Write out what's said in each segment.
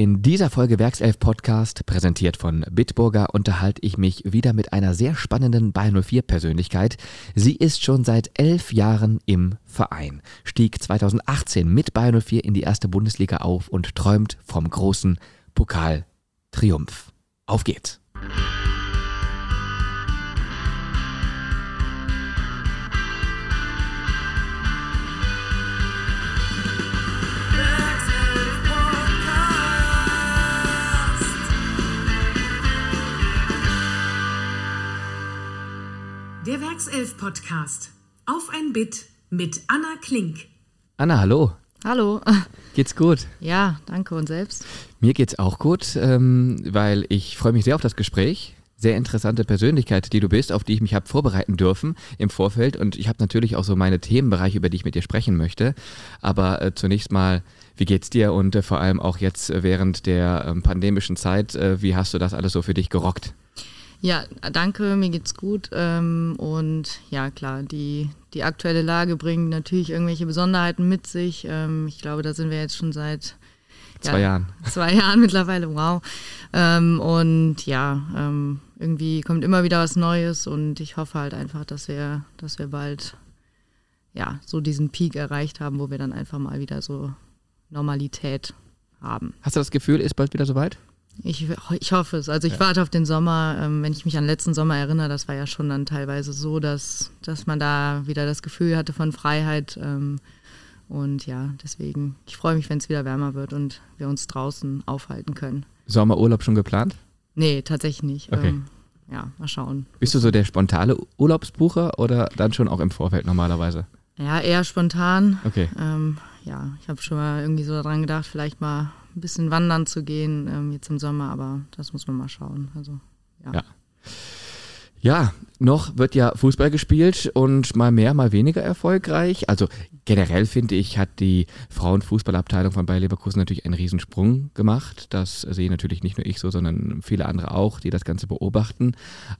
In dieser Folge Werkself Podcast, präsentiert von Bitburger, unterhalte ich mich wieder mit einer sehr spannenden Bayern 04 Persönlichkeit. Sie ist schon seit elf Jahren im Verein, stieg 2018 mit Bayern 04 in die erste Bundesliga auf und träumt vom großen Pokaltriumph. Auf geht's! Werkself Podcast. Auf ein Bit mit Anna Klink. Anna, hallo. Hallo. Geht's gut? Ja, danke und selbst. Mir geht's auch gut, ähm, weil ich freue mich sehr auf das Gespräch. Sehr interessante Persönlichkeit, die du bist, auf die ich mich habe vorbereiten dürfen im Vorfeld. Und ich habe natürlich auch so meine Themenbereiche, über die ich mit dir sprechen möchte. Aber äh, zunächst mal, wie geht's dir und äh, vor allem auch jetzt während der ähm, pandemischen Zeit, äh, wie hast du das alles so für dich gerockt? Ja, danke, mir geht's gut. Ähm, und ja, klar, die, die aktuelle Lage bringt natürlich irgendwelche Besonderheiten mit sich. Ähm, ich glaube, da sind wir jetzt schon seit zwei ja, Jahren. Zwei Jahren mittlerweile, wow. Ähm, und ja, irgendwie kommt immer wieder was Neues und ich hoffe halt einfach, dass wir, dass wir bald ja, so diesen Peak erreicht haben, wo wir dann einfach mal wieder so Normalität haben. Hast du das Gefühl, ist bald wieder soweit? Ich, ich hoffe es. Also ich ja. warte auf den Sommer. Ähm, wenn ich mich an letzten Sommer erinnere, das war ja schon dann teilweise so, dass, dass man da wieder das Gefühl hatte von Freiheit. Ähm, und ja, deswegen, ich freue mich, wenn es wieder wärmer wird und wir uns draußen aufhalten können. Sommerurlaub schon geplant? Nee, tatsächlich nicht. Okay. Ähm, ja, mal schauen. Bist du so der spontane Urlaubsbucher oder dann schon auch im Vorfeld normalerweise? Ja, eher spontan. Okay. Ähm, ja, ich habe schon mal irgendwie so daran gedacht, vielleicht mal ein bisschen wandern zu gehen ähm, jetzt im Sommer, aber das muss man mal schauen. Also, ja. ja. Ja, noch wird ja Fußball gespielt und mal mehr, mal weniger erfolgreich. Also generell finde ich, hat die Frauenfußballabteilung von Bayer Leverkusen natürlich einen Riesensprung gemacht. Das sehe natürlich nicht nur ich so, sondern viele andere auch, die das Ganze beobachten.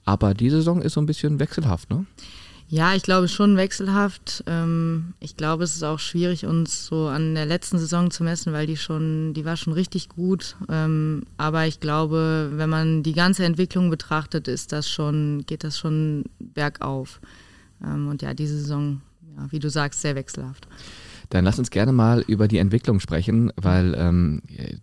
Aber die Saison ist so ein bisschen wechselhaft, ne? Ja, ich glaube schon wechselhaft. Ähm, ich glaube, es ist auch schwierig, uns so an der letzten Saison zu messen, weil die schon, die war schon richtig gut. Ähm, aber ich glaube, wenn man die ganze Entwicklung betrachtet, ist das schon, geht das schon bergauf. Ähm, und ja, diese Saison, wie du sagst, sehr wechselhaft. Dann lass uns gerne mal über die Entwicklung sprechen, weil ähm,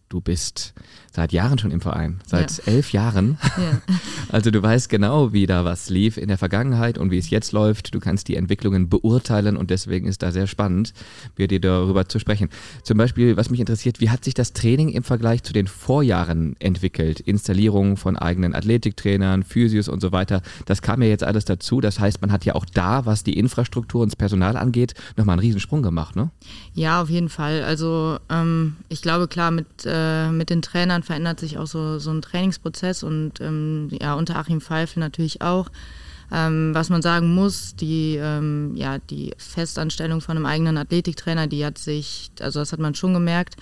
du bist seit Jahren schon im Verein, seit ja. elf Jahren. Ja. Also du weißt genau, wie da was lief in der Vergangenheit und wie es jetzt läuft. Du kannst die Entwicklungen beurteilen und deswegen ist da sehr spannend, mit dir darüber zu sprechen. Zum Beispiel, was mich interessiert, wie hat sich das Training im Vergleich zu den Vorjahren entwickelt? Installierung von eigenen Athletiktrainern, Physios und so weiter. Das kam ja jetzt alles dazu. Das heißt, man hat ja auch da, was die Infrastruktur und das Personal angeht, nochmal einen Riesensprung gemacht, ne? Ja, auf jeden Fall. Also ähm, ich glaube, klar, mit, äh, mit den Trainern verändert sich auch so, so ein Trainingsprozess und ähm, ja, unter Achim Pfeifel natürlich auch. Ähm, was man sagen muss, die, ähm, ja, die Festanstellung von einem eigenen Athletiktrainer, die hat sich, also das hat man schon gemerkt,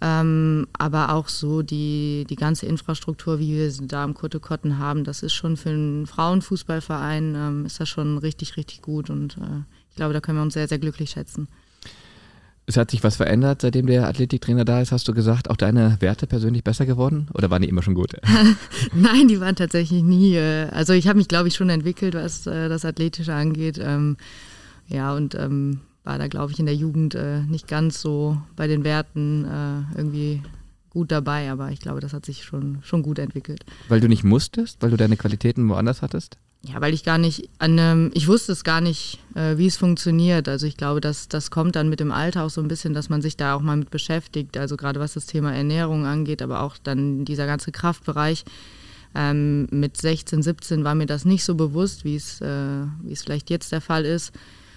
ähm, aber auch so die, die ganze Infrastruktur, wie wir sie da am Kotte Kotten haben, das ist schon für einen Frauenfußballverein, ähm, ist das schon richtig, richtig gut und äh, ich glaube, da können wir uns sehr, sehr glücklich schätzen. Es hat sich was verändert, seitdem der Athletiktrainer da ist, hast du gesagt. Auch deine Werte persönlich besser geworden oder waren die immer schon gut? Nein, die waren tatsächlich nie. Äh, also ich habe mich, glaube ich, schon entwickelt, was äh, das Athletische angeht. Ähm, ja, und ähm, war da, glaube ich, in der Jugend äh, nicht ganz so bei den Werten irgendwie gut dabei, aber ich glaube, das hat sich schon, schon gut entwickelt. Weil du nicht musstest, weil du deine Qualitäten woanders hattest? Ja, weil ich gar nicht an einem, ich wusste es gar nicht, äh, wie es funktioniert. Also ich glaube, dass das kommt dann mit dem Alter auch so ein bisschen, dass man sich da auch mal mit beschäftigt. Also gerade was das Thema Ernährung angeht, aber auch dann dieser ganze Kraftbereich. Ähm, mit 16, 17 war mir das nicht so bewusst, wie es, äh, wie es vielleicht jetzt der Fall ist.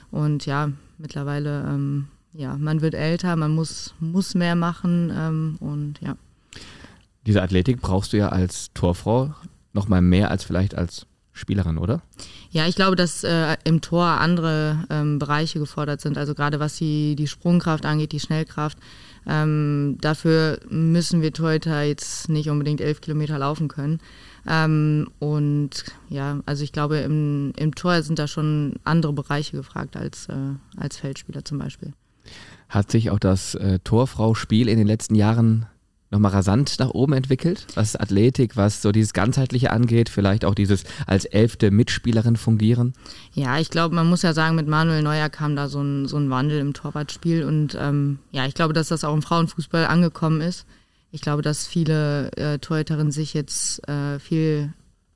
Und ja, mittlerweile, ähm, ja, man wird älter, man muss, muss mehr machen ähm, und ja. Diese Athletik brauchst du ja als Torfrau noch mal mehr als vielleicht als Spielerin, oder? Ja, ich glaube, dass äh, im Tor andere ähm, Bereiche gefordert sind. Also gerade was die, die Sprungkraft angeht, die Schnellkraft. Ähm, dafür müssen wir Torhüter jetzt nicht unbedingt elf Kilometer laufen können. Ähm, und ja, also ich glaube, im, im Tor sind da schon andere Bereiche gefragt als, äh, als Feldspieler zum Beispiel. Hat sich auch das äh, Torfrau-Spiel in den letzten Jahren nochmal rasant nach oben entwickelt, was Athletik, was so dieses Ganzheitliche angeht, vielleicht auch dieses als elfte Mitspielerin fungieren? Ja, ich glaube, man muss ja sagen, mit Manuel Neuer kam da so ein, so ein Wandel im Torwartspiel und ähm, ja, ich glaube, dass das auch im Frauenfußball angekommen ist. Ich glaube, dass viele äh, Torhüterinnen sich jetzt äh, viel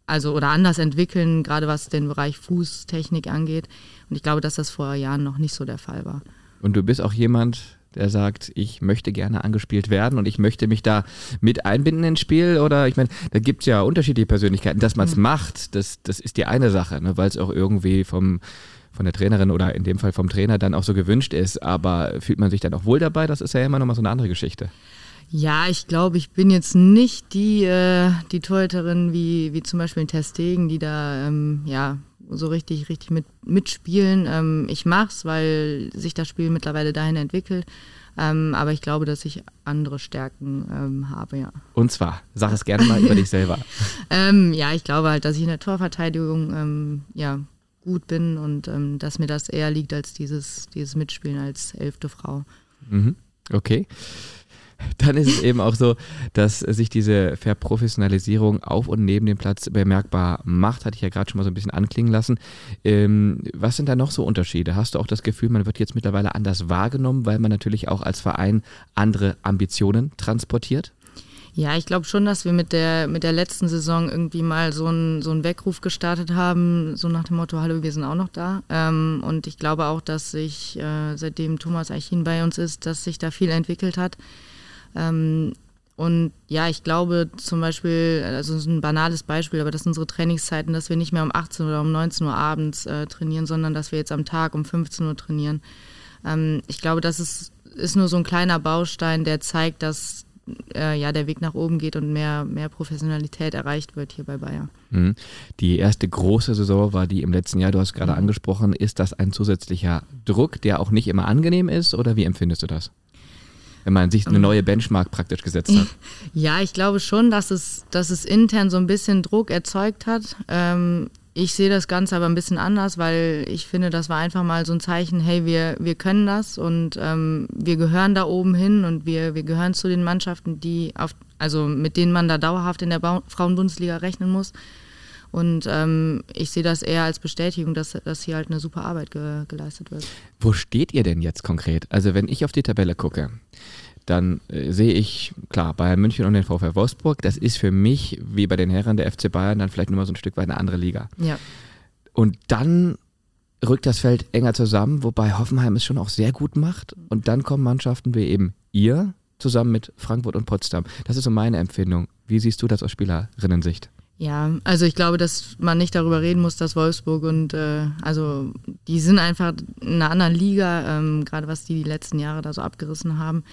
also oder anders entwickeln, gerade was den Bereich Fußtechnik angeht. Und ich glaube, dass das vor Jahren noch nicht so der Fall war. Und du bist auch jemand, der sagt, ich möchte gerne angespielt werden und ich möchte mich da mit einbinden ins Spiel? Oder ich meine, da gibt es ja unterschiedliche Persönlichkeiten. Dass man es mhm. macht, das, das ist die eine Sache, ne? weil es auch irgendwie vom von der Trainerin oder in dem Fall vom Trainer dann auch so gewünscht ist. Aber fühlt man sich dann auch wohl dabei? Das ist ja immer nochmal so eine andere Geschichte. Ja, ich glaube, ich bin jetzt nicht die, äh, die Torhüterin wie, wie zum Beispiel in Testegen, die da ähm, ja, so richtig, richtig mit, mitspielen. Ähm, ich mache es, weil sich das Spiel mittlerweile dahin entwickelt. Ähm, aber ich glaube, dass ich andere Stärken ähm, habe, ja. Und zwar, sag es gerne mal über dich selber. Ähm, ja, ich glaube halt, dass ich in der Torverteidigung ähm, ja, gut bin und ähm, dass mir das eher liegt als dieses, dieses Mitspielen als elfte Frau. Mhm. Okay dann ist es eben auch so, dass sich diese Verprofessionalisierung auf und neben dem Platz bemerkbar macht, hatte ich ja gerade schon mal so ein bisschen anklingen lassen. Ähm, was sind da noch so Unterschiede? Hast du auch das Gefühl, man wird jetzt mittlerweile anders wahrgenommen, weil man natürlich auch als Verein andere Ambitionen transportiert? Ja, ich glaube schon, dass wir mit der, mit der letzten Saison irgendwie mal so einen so Weckruf gestartet haben, so nach dem Motto, hallo, wir sind auch noch da. Ähm, und ich glaube auch, dass sich, äh, seitdem Thomas Eichin bei uns ist, dass sich da viel entwickelt hat. Ähm, und ja, ich glaube zum Beispiel, also das ist ein banales Beispiel, aber das sind unsere Trainingszeiten, dass wir nicht mehr um 18 oder um 19 Uhr abends äh, trainieren, sondern dass wir jetzt am Tag um 15 Uhr trainieren. Ähm, ich glaube, das ist, ist nur so ein kleiner Baustein, der zeigt, dass äh, ja, der Weg nach oben geht und mehr, mehr Professionalität erreicht wird hier bei Bayern. Mhm. Die erste große Saison war die im letzten Jahr, du hast gerade mhm. angesprochen. Ist das ein zusätzlicher Druck, der auch nicht immer angenehm ist oder wie empfindest du das? Wenn man sich eine neue Benchmark praktisch gesetzt hat? Ja, ich glaube schon, dass es, dass es intern so ein bisschen Druck erzeugt hat. Ähm, ich sehe das Ganze aber ein bisschen anders, weil ich finde, das war einfach mal so ein Zeichen, hey, wir, wir können das und ähm, wir gehören da oben hin und wir, wir gehören zu den Mannschaften, die auf, also mit denen man da dauerhaft in der ba Frauenbundesliga rechnen muss. Und ähm, ich sehe das eher als Bestätigung, dass, dass hier halt eine super Arbeit ge geleistet wird. Wo steht ihr denn jetzt konkret? Also wenn ich auf die Tabelle gucke, dann äh, sehe ich, klar, Bayern München und den VfL Wolfsburg, das ist für mich, wie bei den Herren der FC Bayern, dann vielleicht nur mal so ein Stück weit eine andere Liga. Ja. Und dann rückt das Feld enger zusammen, wobei Hoffenheim es schon auch sehr gut macht. Und dann kommen Mannschaften wie eben ihr zusammen mit Frankfurt und Potsdam. Das ist so meine Empfindung. Wie siehst du das aus Spielerinnensicht? Ja, also ich glaube, dass man nicht darüber reden muss, dass Wolfsburg und äh, also die sind einfach in einer anderen Liga, ähm, gerade was die die letzten Jahre da so abgerissen haben.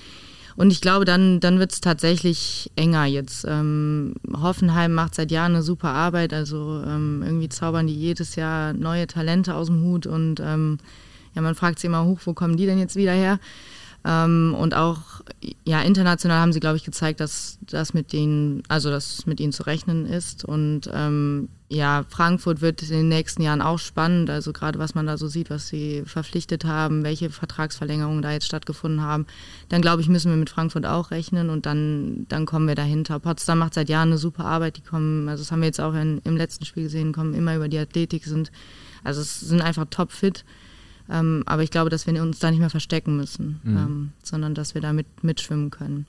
Und ich glaube, dann, dann wird es tatsächlich enger jetzt. Ähm, Hoffenheim macht seit Jahren eine super Arbeit. Also ähm, irgendwie zaubern die jedes Jahr neue Talente aus dem Hut. Und ähm, ja, man fragt sich immer hoch, wo kommen die denn jetzt wieder her? Ähm, und auch ja, international haben sie, glaube ich, gezeigt, dass das mit denen, also dass mit ihnen zu rechnen ist. Und ähm, ja, Frankfurt wird in den nächsten Jahren auch spannend. Also gerade was man da so sieht, was sie verpflichtet haben, welche Vertragsverlängerungen da jetzt stattgefunden haben. Dann glaube ich, müssen wir mit Frankfurt auch rechnen und dann, dann kommen wir dahinter. Potsdam macht seit Jahren eine super Arbeit. Die kommen, also das haben wir jetzt auch in, im letzten Spiel gesehen, kommen immer über die Athletik, sind, also es sind einfach topfit. Ähm, aber ich glaube, dass wir uns da nicht mehr verstecken müssen, mhm. ähm, sondern dass wir da mit, mitschwimmen können.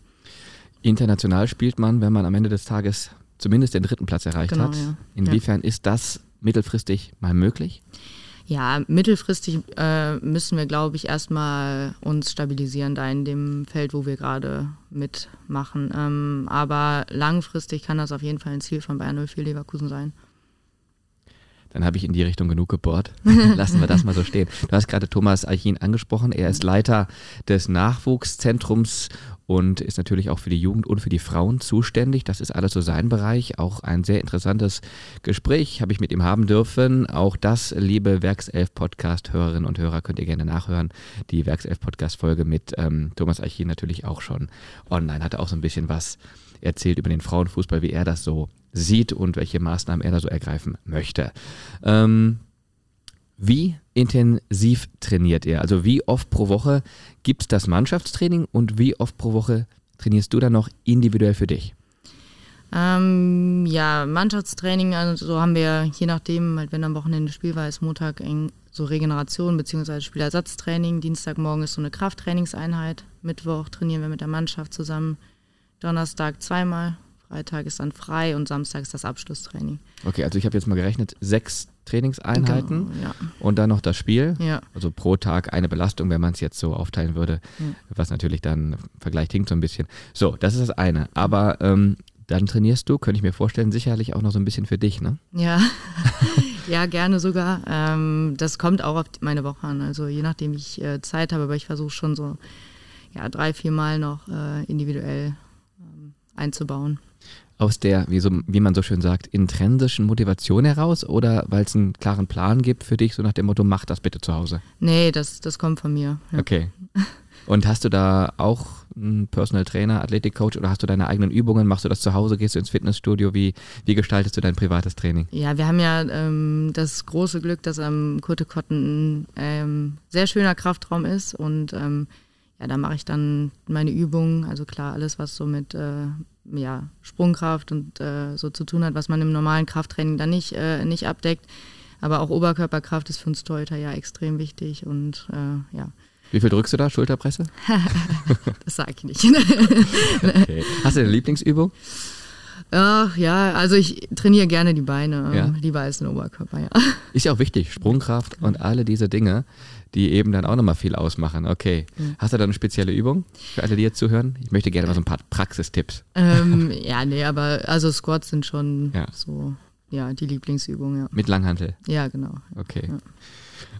International spielt man, wenn man am Ende des Tages zumindest den dritten Platz erreicht genau, hat. Ja. Inwiefern ja. ist das mittelfristig mal möglich? Ja, mittelfristig äh, müssen wir, glaube ich, erstmal uns stabilisieren da in dem Feld, wo wir gerade mitmachen. Ähm, aber langfristig kann das auf jeden Fall ein Ziel von Bayern 04 Leverkusen sein dann habe ich in die Richtung genug gebohrt. Lassen wir das mal so stehen. Du hast gerade Thomas Eichin angesprochen. Er ist Leiter des Nachwuchszentrums und ist natürlich auch für die Jugend und für die Frauen zuständig. Das ist alles so sein Bereich. Auch ein sehr interessantes Gespräch habe ich mit ihm haben dürfen. Auch das, liebe Werkself Podcast-Hörerinnen und Hörer, könnt ihr gerne nachhören. Die Werkself Podcast-Folge mit ähm, Thomas Eichin natürlich auch schon online. Hatte auch so ein bisschen was erzählt über den Frauenfußball, wie er das so sieht und welche Maßnahmen er da so ergreifen möchte. Ähm, wie intensiv trainiert ihr? Also wie oft pro Woche gibt es das Mannschaftstraining und wie oft pro Woche trainierst du dann noch individuell für dich? Ähm, ja, Mannschaftstraining, also so haben wir, je nachdem, halt wenn am Wochenende Spiel war, ist Montag so Regeneration bzw. Spielersatztraining. Dienstagmorgen ist so eine Krafttrainingseinheit. Mittwoch trainieren wir mit der Mannschaft zusammen. Donnerstag zweimal. Freitag ist dann frei und Samstag ist das Abschlusstraining. Okay, also ich habe jetzt mal gerechnet, sechs Trainingseinheiten genau, ja. und dann noch das Spiel. Ja. Also pro Tag eine Belastung, wenn man es jetzt so aufteilen würde, ja. was natürlich dann im Vergleich hinkt so ein bisschen. So, das ist das eine. Aber ähm, dann trainierst du, könnte ich mir vorstellen, sicherlich auch noch so ein bisschen für dich, ne? Ja, ja, gerne sogar. Ähm, das kommt auch auf meine Woche an. Also je nachdem, wie ich äh, Zeit habe, aber ich versuche schon so ja, drei, vier Mal noch äh, individuell ähm, einzubauen. Aus der, wie, so, wie man so schön sagt, intrinsischen Motivation heraus oder weil es einen klaren Plan gibt für dich, so nach dem Motto, mach das bitte zu Hause? Nee, das, das kommt von mir. Ja. Okay. Und hast du da auch einen Personal Trainer, Athletikcoach oder hast du deine eigenen Übungen? Machst du das zu Hause? Gehst du ins Fitnessstudio? Wie, wie gestaltest du dein privates Training? Ja, wir haben ja ähm, das große Glück, dass am Kurtekotten ein ähm, sehr schöner Kraftraum ist und ähm, ja, da mache ich dann meine Übungen. Also klar, alles, was so mit äh, ja, Sprungkraft und äh, so zu tun hat, was man im normalen Krafttraining dann nicht, äh, nicht abdeckt. Aber auch Oberkörperkraft ist für uns Torhüter ja extrem wichtig und äh, ja. Wie viel drückst du da? Schulterpresse? das sage ich nicht. okay. Hast du eine Lieblingsübung? Ach ja, also ich trainiere gerne die Beine, ja. lieber als den Oberkörper, ja. Ist ja auch wichtig, Sprungkraft und alle diese Dinge, die eben dann auch nochmal viel ausmachen. Okay. Mhm. Hast du da eine spezielle Übung für alle, die jetzt zuhören? Ich möchte gerne mal so ein paar Praxistipps. Ähm, ja, nee, aber also Squats sind schon ja. so, ja, die Lieblingsübung, ja. Mit Langhantel? Ja, genau. Okay. Ja.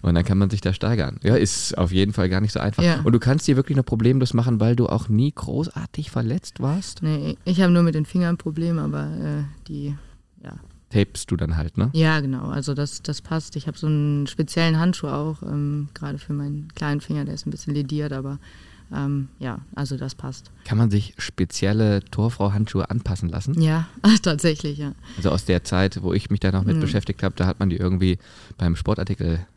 Und dann kann man sich da steigern. Ja, ist auf jeden Fall gar nicht so einfach. Ja. Und du kannst dir wirklich noch problemlos machen, weil du auch nie großartig verletzt warst? Nee, ich habe nur mit den Fingern ein Problem, aber äh, die, ja. Tapest du dann halt, ne? Ja, genau. Also das, das passt. Ich habe so einen speziellen Handschuh auch, ähm, gerade für meinen kleinen Finger, der ist ein bisschen lediert, aber ähm, ja, also das passt. Kann man sich spezielle Torfrau-Handschuhe anpassen lassen? Ja, tatsächlich, ja. Also aus der Zeit, wo ich mich da noch mit mhm. beschäftigt habe, da hat man die irgendwie beim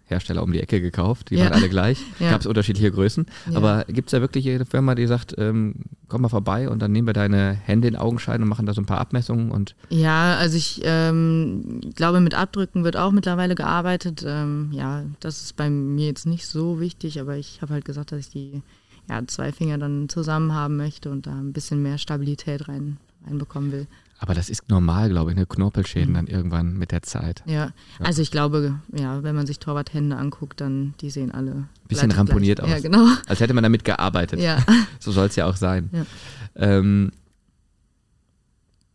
Sportartikelhersteller um die Ecke gekauft. Die ja. waren alle gleich. Ja. Gab es unterschiedliche Größen. Ja. Aber gibt es da wirklich jede Firma, die sagt, ähm, komm mal vorbei und dann nehmen wir deine Hände in Augenschein und machen da so ein paar Abmessungen? Und ja, also ich ähm, glaube, mit Abdrücken wird auch mittlerweile gearbeitet. Ähm, ja, das ist bei mir jetzt nicht so wichtig, aber ich habe halt gesagt, dass ich die ja, zwei Finger dann zusammen haben möchte und da ein bisschen mehr Stabilität rein, reinbekommen will. Aber das ist normal, glaube ich, eine Knorpelschäden mhm. dann irgendwann mit der Zeit. Ja. ja. also ich glaube, ja, wenn man sich Torwarthände anguckt, dann die sehen alle. Bisschen ramponiert gleich. aus. Ja, genau. Als hätte man damit gearbeitet. Ja. So soll es ja auch sein. Ja. Ähm,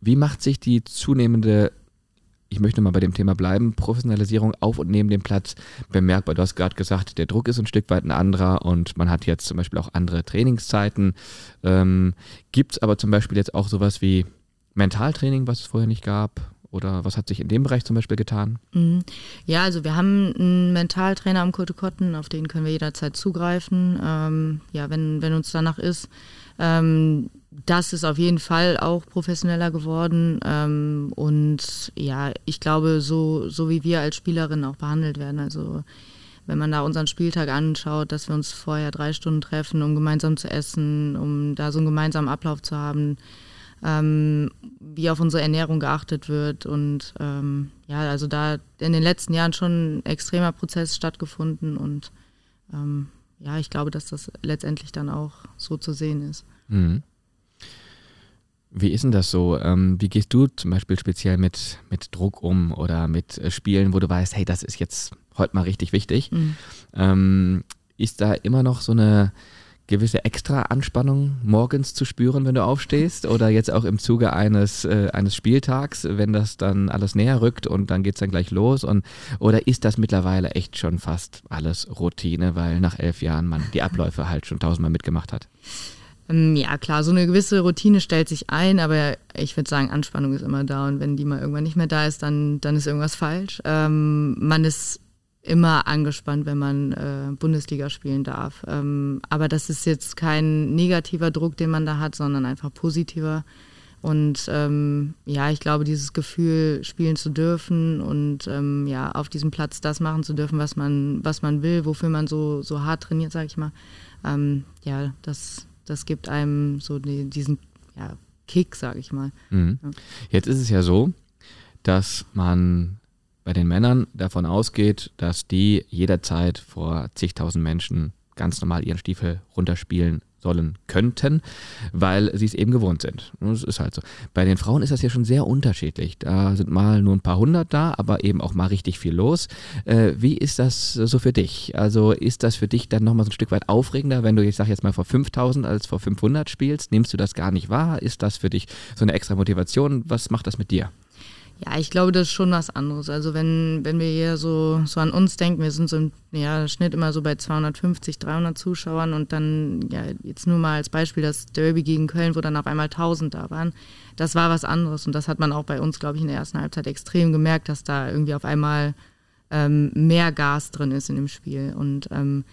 wie macht sich die zunehmende ich möchte mal bei dem Thema bleiben, Professionalisierung auf und neben dem Platz bemerkbar. Du hast gerade gesagt, der Druck ist ein Stück weit ein anderer und man hat jetzt zum Beispiel auch andere Trainingszeiten. Ähm, Gibt es aber zum Beispiel jetzt auch sowas wie Mentaltraining, was es vorher nicht gab? Oder was hat sich in dem Bereich zum Beispiel getan? Mhm. Ja, also wir haben einen Mentaltrainer am Kurte Kotten, auf den können wir jederzeit zugreifen, ähm, ja, wenn, wenn uns danach ist. Ähm, das ist auf jeden Fall auch professioneller geworden. Ähm, und ja, ich glaube, so, so wie wir als Spielerinnen auch behandelt werden. Also wenn man da unseren Spieltag anschaut, dass wir uns vorher drei Stunden treffen, um gemeinsam zu essen, um da so einen gemeinsamen Ablauf zu haben, ähm, wie auf unsere Ernährung geachtet wird. Und ähm, ja, also da in den letzten Jahren schon ein extremer Prozess stattgefunden und ähm, ja, ich glaube, dass das letztendlich dann auch so zu sehen ist. Mhm. Wie ist denn das so? Ähm, wie gehst du zum Beispiel speziell mit, mit Druck um oder mit äh, Spielen, wo du weißt, hey, das ist jetzt heute mal richtig wichtig? Mhm. Ähm, ist da immer noch so eine gewisse extra Anspannung morgens zu spüren, wenn du aufstehst? Oder jetzt auch im Zuge eines, äh, eines Spieltags, wenn das dann alles näher rückt und dann geht es dann gleich los? Und, oder ist das mittlerweile echt schon fast alles Routine, weil nach elf Jahren man die Abläufe halt schon tausendmal mitgemacht hat? Ähm, ja, klar, so eine gewisse Routine stellt sich ein, aber ich würde sagen, Anspannung ist immer da und wenn die mal irgendwann nicht mehr da ist, dann, dann ist irgendwas falsch. Ähm, man ist immer angespannt, wenn man äh, Bundesliga spielen darf. Ähm, aber das ist jetzt kein negativer Druck, den man da hat, sondern einfach positiver. Und ähm, ja, ich glaube, dieses Gefühl, spielen zu dürfen und ähm, ja, auf diesem Platz das machen zu dürfen, was man, was man will, wofür man so, so hart trainiert, sage ich mal, ähm, ja, das, das gibt einem so die, diesen ja, Kick, sage ich mal. Mhm. Jetzt ist es ja so, dass man bei den Männern davon ausgeht, dass die jederzeit vor zigtausend Menschen ganz normal ihren Stiefel runterspielen sollen könnten, weil sie es eben gewohnt sind. Das ist halt so. Bei den Frauen ist das ja schon sehr unterschiedlich. Da sind mal nur ein paar hundert da, aber eben auch mal richtig viel los. Äh, wie ist das so für dich? Also ist das für dich dann nochmal so ein Stück weit aufregender, wenn du, ich sag jetzt mal, vor 5000 als vor 500 spielst? Nimmst du das gar nicht wahr? Ist das für dich so eine extra Motivation? Was macht das mit dir? Ja, ich glaube, das ist schon was anderes. Also wenn, wenn wir hier so, so an uns denken, wir sind so im ja, Schnitt immer so bei 250, 300 Zuschauern und dann, ja, jetzt nur mal als Beispiel das Derby gegen Köln, wo dann auf einmal 1000 da waren. Das war was anderes und das hat man auch bei uns, glaube ich, in der ersten Halbzeit extrem gemerkt, dass da irgendwie auf einmal ähm, mehr Gas drin ist in dem Spiel und ähm,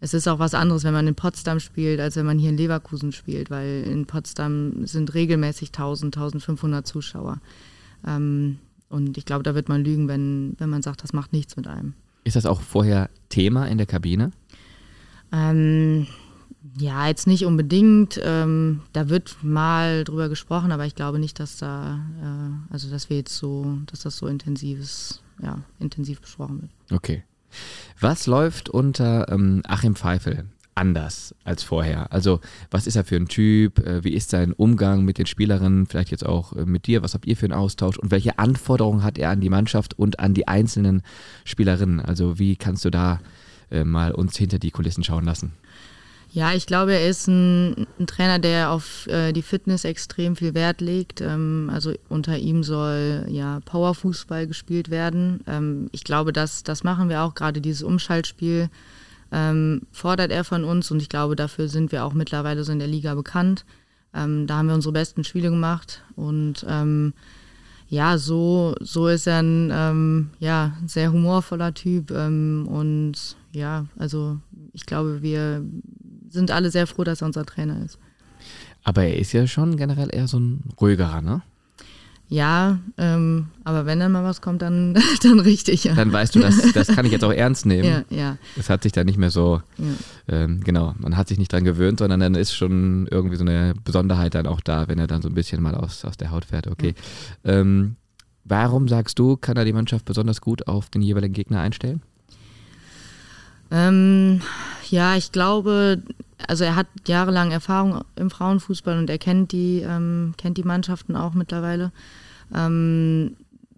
es ist auch was anderes, wenn man in Potsdam spielt, als wenn man hier in Leverkusen spielt, weil in Potsdam sind regelmäßig 1000, 1500 Zuschauer. Ähm, und ich glaube, da wird man lügen, wenn, wenn man sagt, das macht nichts mit einem. Ist das auch vorher Thema in der Kabine? Ähm, ja, jetzt nicht unbedingt. Ähm, da wird mal drüber gesprochen, aber ich glaube nicht, dass da, äh, also dass wir jetzt so, dass das so intensives, ja, intensiv besprochen wird. Okay. Was läuft unter ähm, Achim Pfeifel? Anders als vorher? Also was ist er für ein Typ? Äh, wie ist sein Umgang mit den Spielerinnen? Vielleicht jetzt auch äh, mit dir? Was habt ihr für einen Austausch? Und welche Anforderungen hat er an die Mannschaft und an die einzelnen Spielerinnen? Also wie kannst du da äh, mal uns hinter die Kulissen schauen lassen? Ja, ich glaube, er ist ein, ein Trainer, der auf äh, die Fitness extrem viel Wert legt. Ähm, also unter ihm soll ja Powerfußball gespielt werden. Ähm, ich glaube, das, das machen wir auch, gerade dieses Umschaltspiel ähm, fordert er von uns und ich glaube, dafür sind wir auch mittlerweile so in der Liga bekannt. Ähm, da haben wir unsere besten Spiele gemacht und ähm, ja, so, so ist er ein ähm, ja, sehr humorvoller Typ ähm, und ja, also ich glaube, wir sind alle sehr froh, dass er unser Trainer ist. Aber er ist ja schon generell eher so ein ruhigerer, ne? Ja, ähm, aber wenn dann mal was kommt, dann, dann richtig. Ja. Dann weißt du, das, das kann ich jetzt auch ernst nehmen. Ja, ja. Es hat sich dann nicht mehr so, ja. ähm, genau, man hat sich nicht dran gewöhnt, sondern dann ist schon irgendwie so eine Besonderheit dann auch da, wenn er dann so ein bisschen mal aus, aus der Haut fährt. Okay. Ja. Ähm, warum sagst du, kann er die Mannschaft besonders gut auf den jeweiligen Gegner einstellen? Ähm, ja, ich glaube, also er hat jahrelang Erfahrung im Frauenfußball und er kennt die, ähm, kennt die Mannschaften auch mittlerweile. Ähm,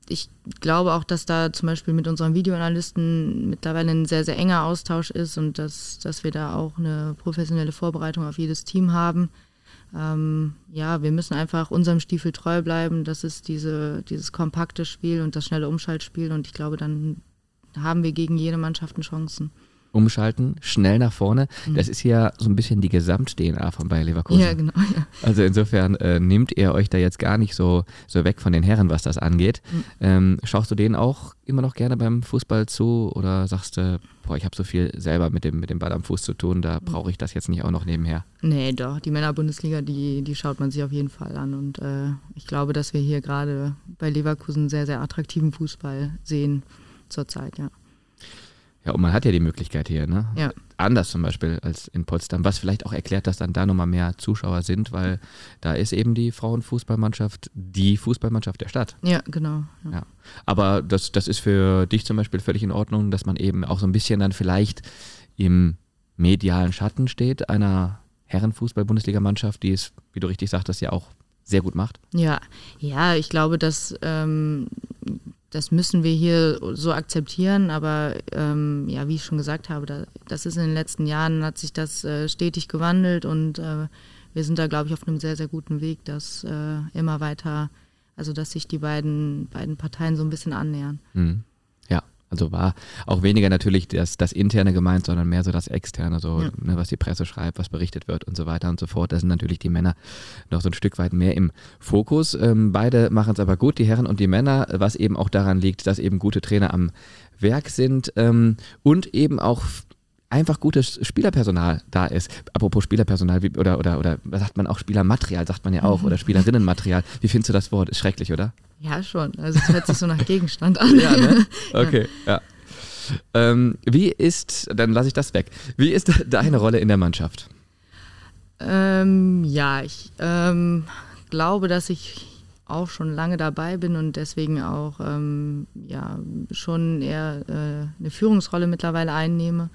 ich glaube auch, dass da zum Beispiel mit unseren Videoanalysten mittlerweile ein sehr, sehr enger Austausch ist und dass, dass wir da auch eine professionelle Vorbereitung auf jedes Team haben. Ähm, ja, wir müssen einfach unserem Stiefel treu bleiben. Das ist diese, dieses kompakte Spiel und das schnelle Umschaltspiel und ich glaube, dann haben wir gegen jede Mannschaft Chancen umschalten, schnell nach vorne. Mhm. Das ist ja so ein bisschen die Gesamt-DNA von Bayer Leverkusen. Ja, genau. Ja. Also insofern äh, nehmt ihr euch da jetzt gar nicht so, so weg von den Herren, was das angeht. Mhm. Ähm, schaust du denen auch immer noch gerne beim Fußball zu oder sagst du, boah, ich habe so viel selber mit dem, mit dem Ball am Fuß zu tun, da mhm. brauche ich das jetzt nicht auch noch nebenher? Nee, doch. Die Männerbundesliga, die, die schaut man sich auf jeden Fall an. Und äh, ich glaube, dass wir hier gerade bei Leverkusen sehr, sehr attraktiven Fußball sehen zurzeit, ja. Ja, und man hat ja die Möglichkeit hier, ne? Ja. Anders zum Beispiel als in Potsdam, was vielleicht auch erklärt, dass dann da nochmal mehr Zuschauer sind, weil da ist eben die Frauenfußballmannschaft die Fußballmannschaft der Stadt. Ja, genau. Ja. ja. Aber das, das ist für dich zum Beispiel völlig in Ordnung, dass man eben auch so ein bisschen dann vielleicht im medialen Schatten steht, einer Herrenfußball-Bundesligamannschaft, die es, wie du richtig sagtest, ja auch sehr gut macht. Ja, ja, ich glaube, dass ähm, das müssen wir hier so akzeptieren, aber ähm, ja, wie ich schon gesagt habe, da, das ist in den letzten Jahren, hat sich das äh, stetig gewandelt und äh, wir sind da, glaube ich, auf einem sehr, sehr guten Weg, dass äh, immer weiter, also dass sich die beiden, beiden Parteien so ein bisschen annähern. Mhm. Also war auch weniger natürlich das, das Interne gemeint, sondern mehr so das Externe, so ja. ne, was die Presse schreibt, was berichtet wird und so weiter und so fort. Da sind natürlich die Männer noch so ein Stück weit mehr im Fokus. Ähm, beide machen es aber gut, die Herren und die Männer, was eben auch daran liegt, dass eben gute Trainer am Werk sind ähm, und eben auch einfach gutes Spielerpersonal da ist. Apropos Spielerpersonal, wie, oder, oder, oder sagt man auch Spielermaterial, sagt man ja auch, mhm. oder Spielerinnenmaterial. Wie findest du das Wort? Ist schrecklich, oder? Ja, schon. Also es hört sich so nach Gegenstand an. ja, ne? Okay, ja. ja. Ähm, wie ist, dann lasse ich das weg. Wie ist deine Rolle in der Mannschaft? Ähm, ja, ich ähm, glaube, dass ich auch schon lange dabei bin und deswegen auch ähm, ja, schon eher äh, eine Führungsrolle mittlerweile einnehme.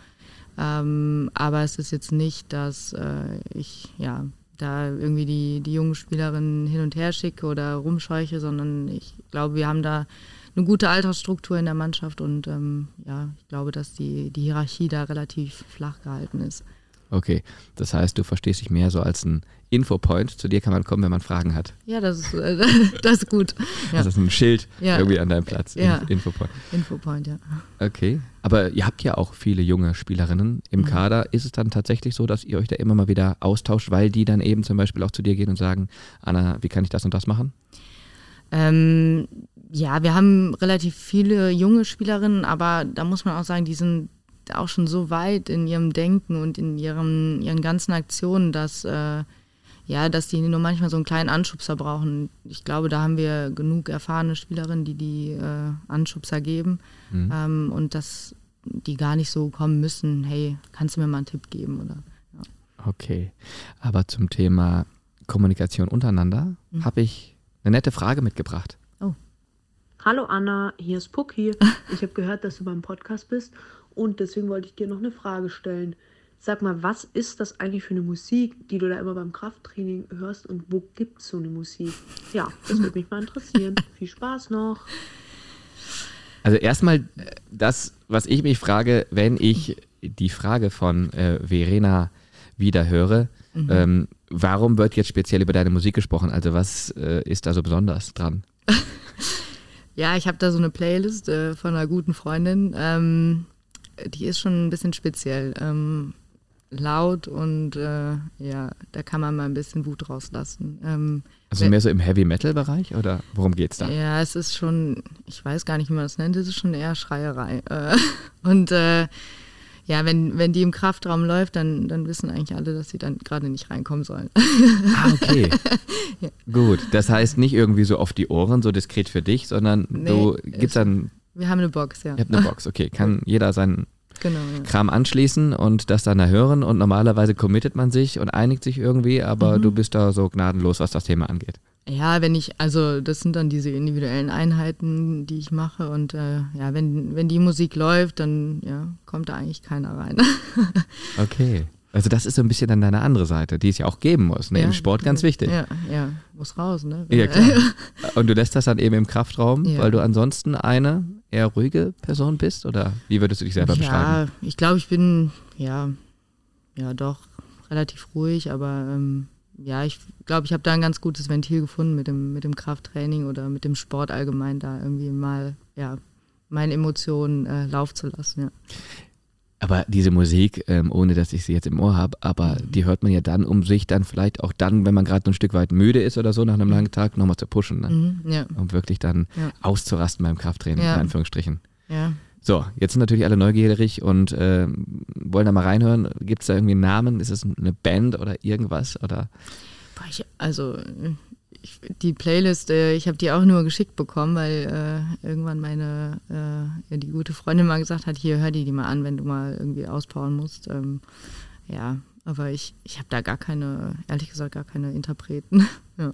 Ähm, aber es ist jetzt nicht, dass äh, ich ja da irgendwie die, die jungen Spielerinnen hin und her schicke oder rumscheuche, sondern ich glaube, wir haben da eine gute Altersstruktur in der Mannschaft und ähm, ja, ich glaube, dass die, die Hierarchie da relativ flach gehalten ist. Okay, das heißt, du verstehst dich mehr so als ein Infopoint. Zu dir kann man kommen, wenn man Fragen hat. Ja, das ist, äh, das ist gut. Ja. Das ist ein Schild ja. irgendwie an deinem Platz. Ja. Infopoint. Infopoint, ja. Okay, aber ihr habt ja auch viele junge Spielerinnen im mhm. Kader. Ist es dann tatsächlich so, dass ihr euch da immer mal wieder austauscht, weil die dann eben zum Beispiel auch zu dir gehen und sagen, Anna, wie kann ich das und das machen? Ähm, ja, wir haben relativ viele junge Spielerinnen, aber da muss man auch sagen, die sind auch schon so weit in ihrem Denken und in ihrem, ihren ganzen Aktionen, dass, äh, ja, dass die nur manchmal so einen kleinen Anschubser brauchen. Ich glaube, da haben wir genug erfahrene Spielerinnen, die die äh, Anschubser geben mhm. ähm, und dass die gar nicht so kommen müssen, hey, kannst du mir mal einen Tipp geben? Oder, ja. Okay, aber zum Thema Kommunikation untereinander mhm. habe ich eine nette Frage mitgebracht. Oh. Hallo Anna, hier ist Pucki. Ich habe gehört, dass du beim Podcast bist und deswegen wollte ich dir noch eine Frage stellen. Sag mal, was ist das eigentlich für eine Musik, die du da immer beim Krafttraining hörst und wo gibt es so eine Musik? Ja, das würde mich mal interessieren. Viel Spaß noch. Also erstmal das, was ich mich frage, wenn ich die Frage von äh, Verena wieder höre, mhm. ähm, warum wird jetzt speziell über deine Musik gesprochen? Also was äh, ist da so besonders dran? ja, ich habe da so eine Playlist äh, von einer guten Freundin. Ähm, die ist schon ein bisschen speziell. Ähm, laut und äh, ja, da kann man mal ein bisschen Wut rauslassen. Ähm, also mehr so im Heavy Metal Bereich oder worum geht's da? Ja, es ist schon, ich weiß gar nicht, wie man das nennt, es ist schon eher Schreierei. Äh, und äh, ja, wenn, wenn die im Kraftraum läuft, dann, dann wissen eigentlich alle, dass sie dann gerade nicht reinkommen sollen. Ah, okay. ja. Gut, das heißt nicht irgendwie so auf die Ohren, so diskret für dich, sondern nee, du gibst dann wir haben eine Box, ja. Ihr habt eine Box, okay. Kann jeder seinen genau, ja. Kram anschließen und das dann erhören und normalerweise committet man sich und einigt sich irgendwie, aber mhm. du bist da so gnadenlos, was das Thema angeht. Ja, wenn ich, also das sind dann diese individuellen Einheiten, die ich mache und äh, ja, wenn, wenn die Musik läuft, dann ja, kommt da eigentlich keiner rein. okay. Also das ist so ein bisschen dann deine andere Seite, die es ja auch geben muss, ne? Ja, Im Sport ganz wichtig. Ja, ja, muss raus, ne? Ja, klar. Und du lässt das dann eben im Kraftraum, ja. weil du ansonsten eine eher ruhige Person bist? Oder wie würdest du dich selber ja, beschreiben? Ja, ich glaube, ich bin, ja, ja doch, relativ ruhig, aber ähm, ja, ich glaube, ich habe da ein ganz gutes Ventil gefunden mit dem, mit dem Krafttraining oder mit dem Sport allgemein, da irgendwie mal, ja, meine Emotionen äh, laufen zu lassen, ja. Aber diese Musik, ähm, ohne dass ich sie jetzt im Ohr habe, aber mhm. die hört man ja dann, um sich dann vielleicht auch dann, wenn man gerade ein Stück weit müde ist oder so nach einem mhm. langen Tag, nochmal zu pushen. Ne? Mhm, ja. Um wirklich dann ja. auszurasten beim Krafttraining, ja. in Anführungsstrichen. Ja. So, jetzt sind natürlich alle neugierig und äh, wollen da mal reinhören. Gibt es da irgendwie einen Namen? Ist es eine Band oder irgendwas? Oder? Also ich, die Playlist, äh, ich habe die auch nur geschickt bekommen, weil äh, irgendwann meine, äh, die gute Freundin mal gesagt hat, hier hör die die mal an, wenn du mal irgendwie auspowern musst. Ähm, ja, aber ich, ich habe da gar keine, ehrlich gesagt, gar keine Interpreten. ja.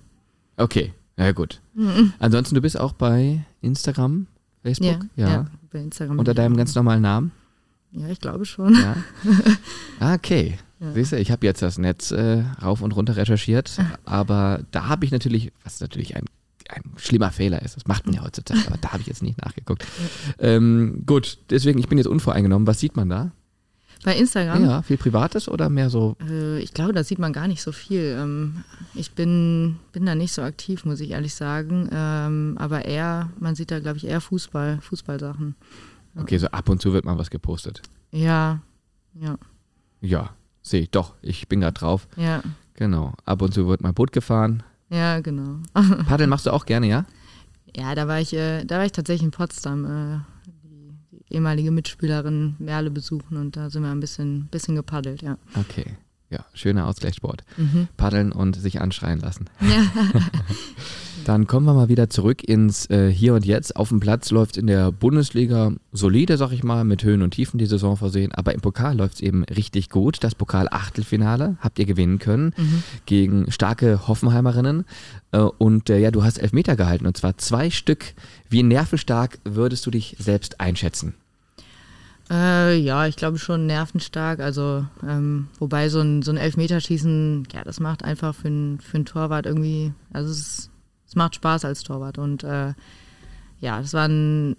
Okay, ja gut. Mhm. Ansonsten, du bist auch bei Instagram, Facebook? Ja, ja. ja bei Instagram. Unter deinem ganz normalen Namen? Ja, ich glaube schon. Ja. Ah, okay. Ja. Siehst du, ich habe jetzt das Netz äh, rauf und runter recherchiert, aber da habe ich natürlich, was natürlich ein, ein schlimmer Fehler ist, das macht man ja heutzutage, aber da habe ich jetzt nicht nachgeguckt. Ähm, gut, deswegen, ich bin jetzt unvoreingenommen. Was sieht man da? Bei Instagram? Ja, viel Privates oder mehr so? Äh, ich glaube, da sieht man gar nicht so viel. Ähm, ich bin, bin da nicht so aktiv, muss ich ehrlich sagen. Ähm, aber eher, man sieht da, glaube ich, eher Fußball, Fußballsachen. Okay, so ab und zu wird mal was gepostet. Ja, ja. Ja, Sehe ich, doch, ich bin gerade drauf. Ja. Genau. Ab und zu wird mein Boot gefahren. Ja, genau. Paddeln machst du auch gerne, ja? Ja, da war ich, äh, da war ich tatsächlich in Potsdam, äh, die, die, ehemalige Mitspielerin Merle besuchen und da sind wir ein bisschen, bisschen gepaddelt, ja. Okay. Ja, schöner Ausgleichssport. Mhm. Paddeln und sich anschreien lassen. Ja. Dann kommen wir mal wieder zurück ins äh, Hier und Jetzt. Auf dem Platz läuft in der Bundesliga solide, sag ich mal, mit Höhen und Tiefen die Saison versehen. Aber im Pokal läuft es eben richtig gut. Das Pokal-Achtelfinale habt ihr gewinnen können mhm. gegen starke Hoffenheimerinnen. Äh, und äh, ja, du hast Elfmeter gehalten und zwar zwei Stück. Wie nervenstark würdest du dich selbst einschätzen? Äh, ja, ich glaube schon nervenstark. Also, ähm, wobei so ein, so ein Elfmeterschießen, ja, das macht einfach für, ein, für einen Torwart irgendwie, also es, es macht Spaß als Torwart. Und äh, ja, das war ein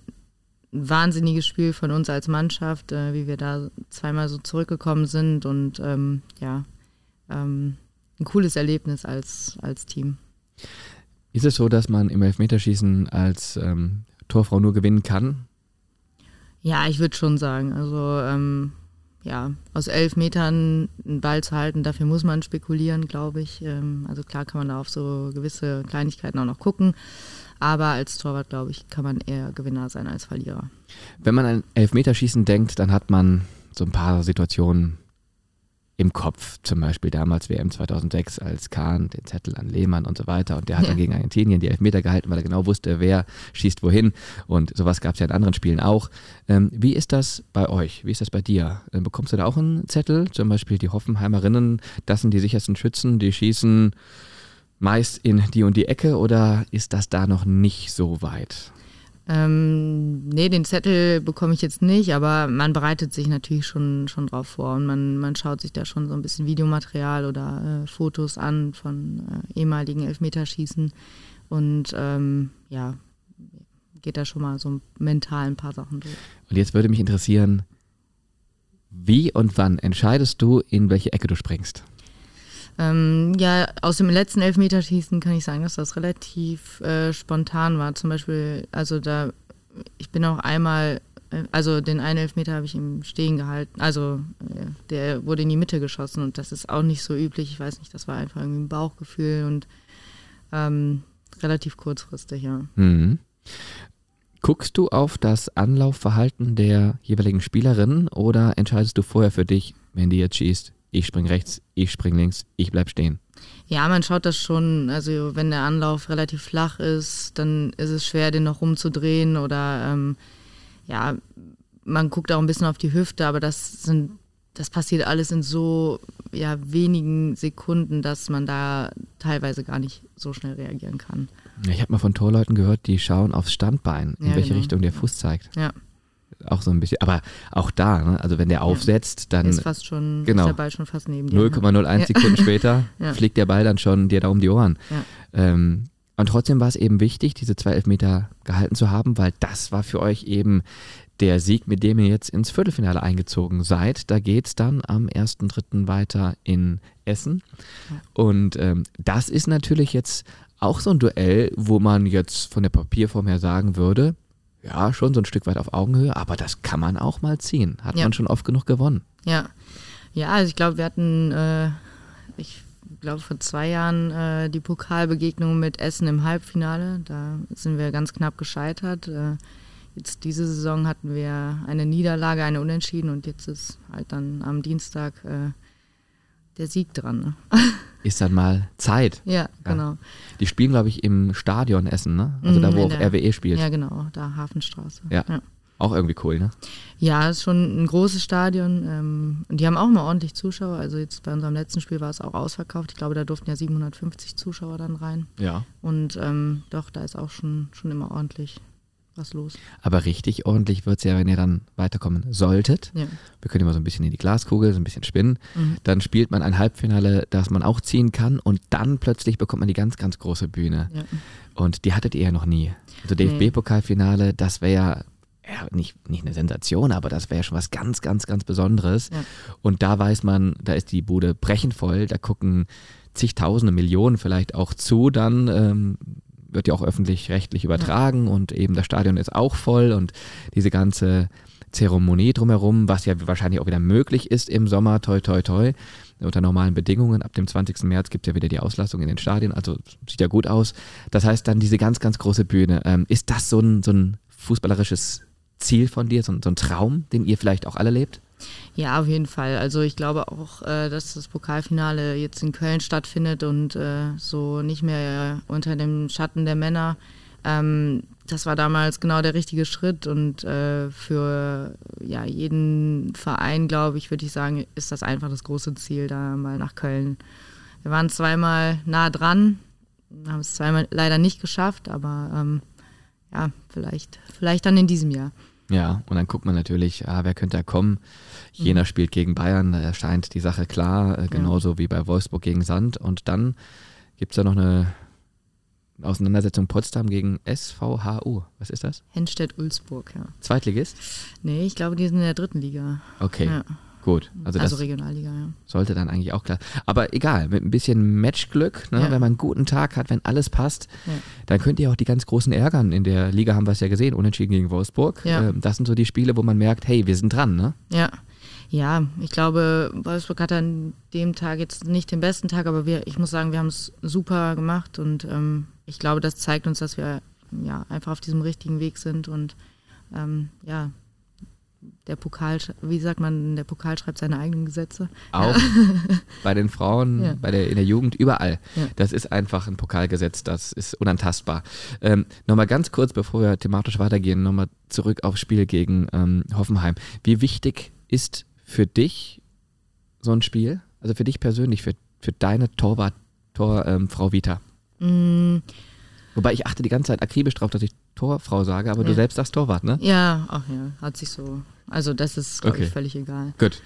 wahnsinniges Spiel von uns als Mannschaft, äh, wie wir da zweimal so zurückgekommen sind und ähm, ja, ähm, ein cooles Erlebnis als, als Team. Ist es so, dass man im Elfmeterschießen als ähm, Torfrau nur gewinnen kann? Ja, ich würde schon sagen. Also ähm, ja, aus elf Metern einen Ball zu halten, dafür muss man spekulieren, glaube ich. Ähm, also klar kann man da auf so gewisse Kleinigkeiten auch noch gucken. Aber als Torwart, glaube ich, kann man eher Gewinner sein als Verlierer. Wenn man an Elfmeterschießen denkt, dann hat man so ein paar Situationen im Kopf. Zum Beispiel damals WM 2006, als Kahn den Zettel an Lehmann und so weiter. Und der hat ja. dann gegen Argentinien die Elfmeter gehalten, weil er genau wusste, wer schießt wohin. Und sowas gab es ja in anderen Spielen auch. Ähm, wie ist das bei euch? Wie ist das bei dir? Ähm, bekommst du da auch einen Zettel? Zum Beispiel die Hoffenheimerinnen, das sind die sichersten Schützen, die schießen meist in die und die Ecke oder ist das da noch nicht so weit? Ähm, nee, den Zettel bekomme ich jetzt nicht, aber man bereitet sich natürlich schon, schon drauf vor und man, man schaut sich da schon so ein bisschen Videomaterial oder äh, Fotos an von äh, ehemaligen Elfmeterschießen und ähm, ja, geht da schon mal so mental ein paar Sachen durch. Und jetzt würde mich interessieren, wie und wann entscheidest du, in welche Ecke du springst? Ähm, ja, aus dem letzten Elfmeterschießen kann ich sagen, dass das relativ äh, spontan war. Zum Beispiel, also da, ich bin auch einmal, äh, also den einen Elfmeter habe ich im Stehen gehalten. Also äh, der wurde in die Mitte geschossen und das ist auch nicht so üblich. Ich weiß nicht, das war einfach irgendwie ein Bauchgefühl und ähm, relativ kurzfristig, ja. Mhm. Guckst du auf das Anlaufverhalten der jeweiligen Spielerinnen oder entscheidest du vorher für dich, wenn die jetzt schießt, ich spring rechts, ich spring links, ich bleib stehen. Ja, man schaut das schon. Also wenn der Anlauf relativ flach ist, dann ist es schwer, den noch rumzudrehen oder ähm, ja, man guckt auch ein bisschen auf die Hüfte, aber das sind, das passiert alles in so ja, wenigen Sekunden, dass man da teilweise gar nicht so schnell reagieren kann. Ich habe mal von Torleuten gehört, die schauen aufs Standbein, in ja, welche genau. Richtung der Fuß zeigt. Ja auch so ein bisschen, aber auch da, ne? also wenn der aufsetzt, dann ist fast schon genau, ist der Ball schon fast neben dir. 0,01 ja. Sekunden später ja. fliegt der Ball dann schon dir da um die Ohren. Ja. Ähm, und trotzdem war es eben wichtig, diese zwei Elfmeter gehalten zu haben, weil das war für euch eben der Sieg, mit dem ihr jetzt ins Viertelfinale eingezogen seid. Da geht es dann am 1.3. weiter in Essen. Und ähm, das ist natürlich jetzt auch so ein Duell, wo man jetzt von der Papierform her sagen würde, ja, schon so ein Stück weit auf Augenhöhe, aber das kann man auch mal ziehen. Hat ja. man schon oft genug gewonnen. Ja. Ja, also ich glaube, wir hatten, äh, ich glaube, vor zwei Jahren äh, die Pokalbegegnung mit Essen im Halbfinale. Da sind wir ganz knapp gescheitert. Äh, jetzt diese Saison hatten wir eine Niederlage, eine Unentschieden und jetzt ist halt dann am Dienstag äh, der Sieg dran. Ne? Ist dann mal Zeit. Ja, genau. Ja. Die spielen, glaube ich, im Stadion Essen, ne? Also da, wo mhm, auch der, RWE spielt. Ja, genau, da Hafenstraße. Ja. ja. Auch irgendwie cool, ne? Ja, ist schon ein großes Stadion. Ähm, und die haben auch mal ordentlich Zuschauer. Also jetzt bei unserem letzten Spiel war es auch ausverkauft. Ich glaube, da durften ja 750 Zuschauer dann rein. Ja. Und ähm, doch, da ist auch schon, schon immer ordentlich was los. Aber richtig ordentlich wird es ja, wenn ihr dann weiterkommen solltet. Ja. Wir können immer so ein bisschen in die Glaskugel, so ein bisschen spinnen. Mhm. Dann spielt man ein Halbfinale, das man auch ziehen kann und dann plötzlich bekommt man die ganz, ganz große Bühne. Ja. Und die hattet ihr ja noch nie. Also DFB-Pokalfinale, das wäre ja ja, nicht, nicht eine Sensation, aber das wäre ja schon was ganz, ganz, ganz Besonderes. Ja. Und da weiß man, da ist die Bude brechend voll, da gucken zigtausende Millionen vielleicht auch zu dann. Ähm, wird ja auch öffentlich-rechtlich übertragen ja. und eben das Stadion ist auch voll und diese ganze Zeremonie drumherum, was ja wahrscheinlich auch wieder möglich ist im Sommer, toi, toi, toi, unter normalen Bedingungen. Ab dem 20. März gibt es ja wieder die Auslassung in den Stadien, also sieht ja gut aus. Das heißt dann diese ganz, ganz große Bühne. Ähm, ist das so ein, so ein fußballerisches Ziel von dir, so, so ein Traum, den ihr vielleicht auch alle lebt? Ja, auf jeden Fall. Also ich glaube auch, äh, dass das Pokalfinale jetzt in Köln stattfindet und äh, so nicht mehr unter dem Schatten der Männer. Ähm, das war damals genau der richtige Schritt und äh, für jeden Verein, glaube ich, würde ich sagen, ist das einfach das große Ziel, da mal nach Köln. Wir waren zweimal nah dran, haben es zweimal leider nicht geschafft, aber ähm, ja, vielleicht, vielleicht dann in diesem Jahr. Ja, und dann guckt man natürlich, ah, wer könnte da kommen. Jena mhm. spielt gegen Bayern, da erscheint die Sache klar, äh, genauso ja. wie bei Wolfsburg gegen Sand. Und dann gibt es da noch eine Auseinandersetzung Potsdam gegen SVHU. Was ist das? Henstedt-Ulzburg, ja. Zweitligist? Nee, ich glaube, die sind in der dritten Liga. Okay. Ja. Gut. Also, also Regionalliga, ja. Sollte dann eigentlich auch klar. Aber egal, mit ein bisschen Matchglück, ne, ja. wenn man einen guten Tag hat, wenn alles passt, ja. dann könnt ihr auch die ganz großen ärgern. In der Liga haben wir es ja gesehen, unentschieden gegen Wolfsburg. Ja. Ähm, das sind so die Spiele, wo man merkt, hey, wir sind dran, ne? Ja. Ja, ich glaube, Wolfsburg hat an dem Tag jetzt nicht den besten Tag, aber wir, ich muss sagen, wir haben es super gemacht und ähm, ich glaube, das zeigt uns, dass wir ja einfach auf diesem richtigen Weg sind und ähm, ja, der Pokal, wie sagt man, der Pokal schreibt seine eigenen Gesetze. Auch ja. bei den Frauen, ja. bei der, in der Jugend, überall. Ja. Das ist einfach ein Pokalgesetz, das ist unantastbar. Ähm, nochmal ganz kurz, bevor wir thematisch weitergehen, nochmal zurück aufs Spiel gegen ähm, Hoffenheim. Wie wichtig ist für dich so ein Spiel? Also für dich persönlich, für, für deine Torwart, Tor, ähm, Frau Vita? Mm. Wobei ich achte die ganze Zeit akribisch drauf, dass ich Torfrau sage, aber ja. du selbst sagst Torwart, ne? Ja, ach ja, hat sich so. Also das ist, glaube okay. ich, völlig egal. Gut.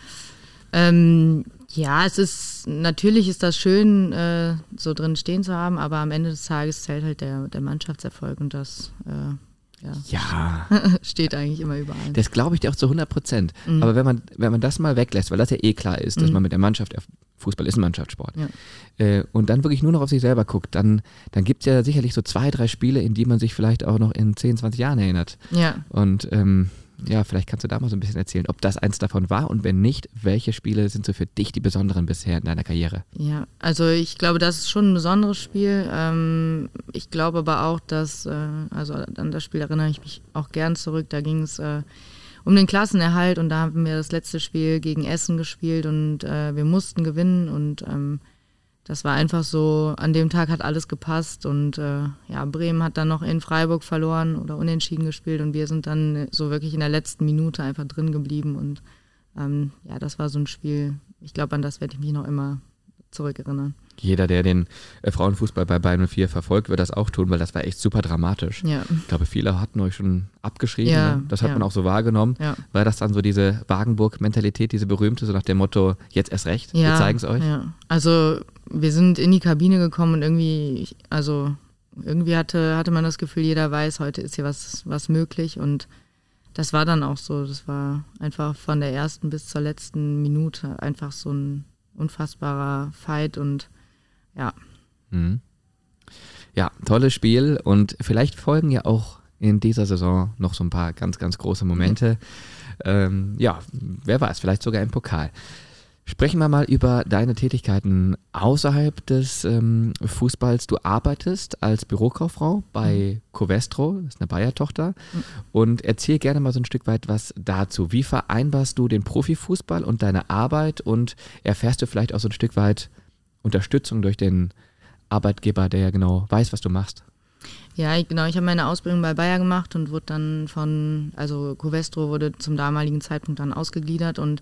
Ähm, ja, es ist, natürlich ist das schön, äh, so drin stehen zu haben, aber am Ende des Tages zählt halt der, der Mannschaftserfolg und das äh, ja. ja. Steht eigentlich immer überall. Das glaube ich dir auch zu 100 Prozent. Mhm. Aber wenn man, wenn man das mal weglässt, weil das ja eh klar ist, dass mhm. man mit der Mannschaft, Fußball ist ein Mannschaftssport, ja. äh, und dann wirklich nur noch auf sich selber guckt, dann, dann gibt es ja sicherlich so zwei, drei Spiele, in die man sich vielleicht auch noch in 10, 20 Jahren erinnert. Ja. Und ähm, ja, vielleicht kannst du da mal so ein bisschen erzählen, ob das eins davon war und wenn nicht, welche Spiele sind so für dich die besonderen bisher in deiner Karriere? Ja, also ich glaube, das ist schon ein besonderes Spiel. Ähm, ich glaube aber auch, dass, äh, also an das Spiel erinnere ich mich auch gern zurück. Da ging es äh, um den Klassenerhalt und da haben wir das letzte Spiel gegen Essen gespielt und äh, wir mussten gewinnen und ähm, das war einfach so, an dem Tag hat alles gepasst und äh, ja, Bremen hat dann noch in Freiburg verloren oder unentschieden gespielt und wir sind dann so wirklich in der letzten Minute einfach drin geblieben und ähm, ja, das war so ein Spiel, ich glaube, an das werde ich mich noch immer zurückerinnern. Jeder, der den äh, Frauenfußball bei Bayern 04 verfolgt, wird das auch tun, weil das war echt super dramatisch. Ja. Ich glaube, viele hatten euch schon abgeschrieben. Ja, ne? das hat ja. man auch so wahrgenommen. Ja. War das dann so diese Wagenburg-Mentalität, diese berühmte, so nach dem Motto, jetzt erst recht, wir zeigen es euch? Ja, also wir sind in die Kabine gekommen und irgendwie, also irgendwie hatte, hatte man das Gefühl, jeder weiß, heute ist hier was, was möglich und das war dann auch so. Das war einfach von der ersten bis zur letzten Minute einfach so ein unfassbarer Fight und ja. Mhm. Ja, tolles Spiel und vielleicht folgen ja auch in dieser Saison noch so ein paar ganz, ganz große Momente. Ähm, ja, wer weiß, vielleicht sogar im Pokal. Sprechen wir mal über deine Tätigkeiten außerhalb des ähm, Fußballs. Du arbeitest als Bürokauffrau bei mhm. Covestro, das ist eine Bayer-Tochter. Mhm. Und erzähl gerne mal so ein Stück weit was dazu. Wie vereinbarst du den Profifußball und deine Arbeit und erfährst du vielleicht auch so ein Stück weit Unterstützung durch den Arbeitgeber, der ja genau weiß, was du machst? Ja, ich, genau. Ich habe meine Ausbildung bei Bayer gemacht und wurde dann von, also Covestro wurde zum damaligen Zeitpunkt dann ausgegliedert und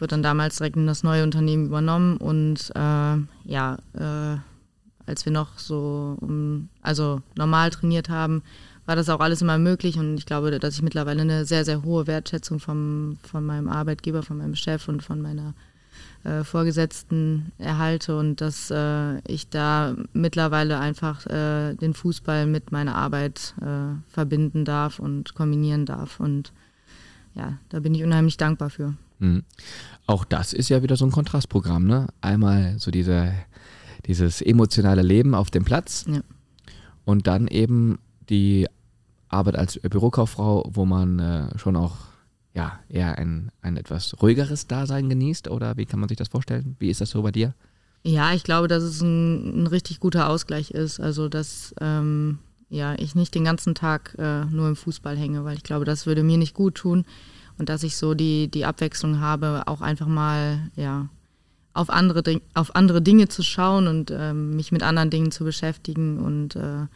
wurde dann damals direkt in das neue Unternehmen übernommen und äh, ja, äh, als wir noch so um, also normal trainiert haben, war das auch alles immer möglich und ich glaube, dass ich mittlerweile eine sehr, sehr hohe Wertschätzung vom, von meinem Arbeitgeber, von meinem Chef und von meiner äh, Vorgesetzten erhalte und dass äh, ich da mittlerweile einfach äh, den Fußball mit meiner Arbeit äh, verbinden darf und kombinieren darf und ja, da bin ich unheimlich dankbar für. Mhm. Auch das ist ja wieder so ein Kontrastprogramm, ne? Einmal so diese, dieses emotionale Leben auf dem Platz ja. und dann eben die Arbeit als Bürokauffrau, wo man äh, schon auch ja, eher ein, ein etwas ruhigeres Dasein genießt oder wie kann man sich das vorstellen? Wie ist das so bei dir? Ja, ich glaube, dass es ein, ein richtig guter Ausgleich ist. Also, dass ähm, ja, ich nicht den ganzen Tag äh, nur im Fußball hänge, weil ich glaube, das würde mir nicht gut tun. Und dass ich so die, die Abwechslung habe, auch einfach mal, ja, auf andere, auf andere Dinge zu schauen und ähm, mich mit anderen Dingen zu beschäftigen und äh,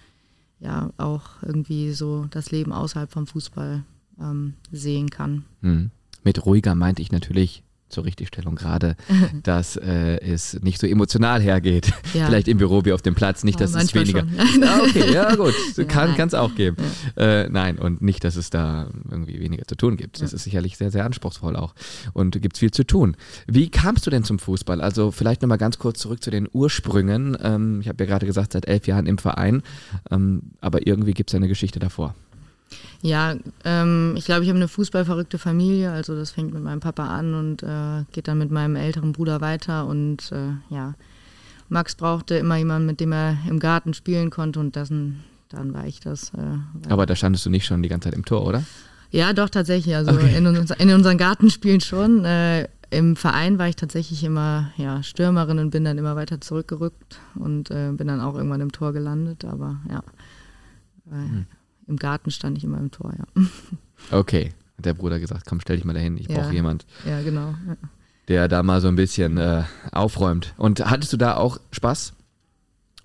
ja, auch irgendwie so das Leben außerhalb vom Fußball ähm, sehen kann. Hm. Mit ruhiger meinte ich natürlich zur Richtigstellung gerade, dass äh, es nicht so emotional hergeht. Ja. Vielleicht im Büro wie auf dem Platz, nicht, dass oh, es weniger. ah, okay, ja gut, ja, kann es auch geben. Ja. Äh, nein, und nicht, dass es da irgendwie weniger zu tun gibt. Das ist sicherlich sehr, sehr anspruchsvoll auch. Und gibt es viel zu tun. Wie kamst du denn zum Fußball? Also vielleicht nochmal ganz kurz zurück zu den Ursprüngen. Ähm, ich habe ja gerade gesagt, seit elf Jahren im Verein. Ähm, aber irgendwie gibt es eine Geschichte davor. Ja, ähm, ich glaube, ich habe eine fußballverrückte Familie. Also das fängt mit meinem Papa an und äh, geht dann mit meinem älteren Bruder weiter. Und äh, ja, Max brauchte immer jemanden, mit dem er im Garten spielen konnte und das, dann war ich das. Äh, Aber da standest du nicht schon die ganze Zeit im Tor, oder? Ja, doch, tatsächlich. Also okay. in, uns, in, unseren Gartenspielen schon. Äh, Im Verein war ich tatsächlich immer ja, Stürmerin und bin dann immer weiter zurückgerückt und äh, bin dann auch irgendwann im Tor gelandet. Aber ja. Hm im Garten stand ich immer im Tor, ja. Okay, hat der Bruder gesagt, komm, stell dich mal dahin, ich ja. brauche jemand. Ja, genau. Ja. Der da mal so ein bisschen äh, aufräumt. Und hattest du da auch Spaß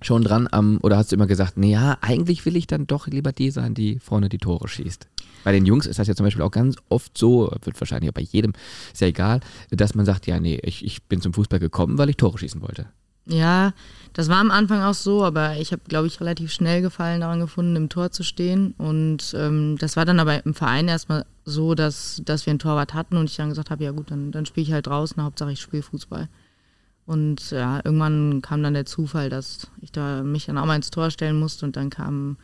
schon dran am, oder hast du immer gesagt, naja, eigentlich will ich dann doch lieber die sein, die vorne die Tore schießt? Bei den Jungs ist das ja zum Beispiel auch ganz oft so, wird wahrscheinlich auch bei jedem, ist ja egal, dass man sagt, ja, nee, ich, ich bin zum Fußball gekommen, weil ich Tore schießen wollte. Ja, das war am Anfang auch so, aber ich habe, glaube ich, relativ schnell Gefallen daran gefunden, im Tor zu stehen. Und ähm, das war dann aber im Verein erstmal so, dass, dass wir einen Torwart hatten und ich dann gesagt habe, ja gut, dann, dann spiele ich halt draußen, Hauptsache ich spiele Fußball. Und ja, irgendwann kam dann der Zufall, dass ich da mich dann auch mal ins Tor stellen musste und dann kam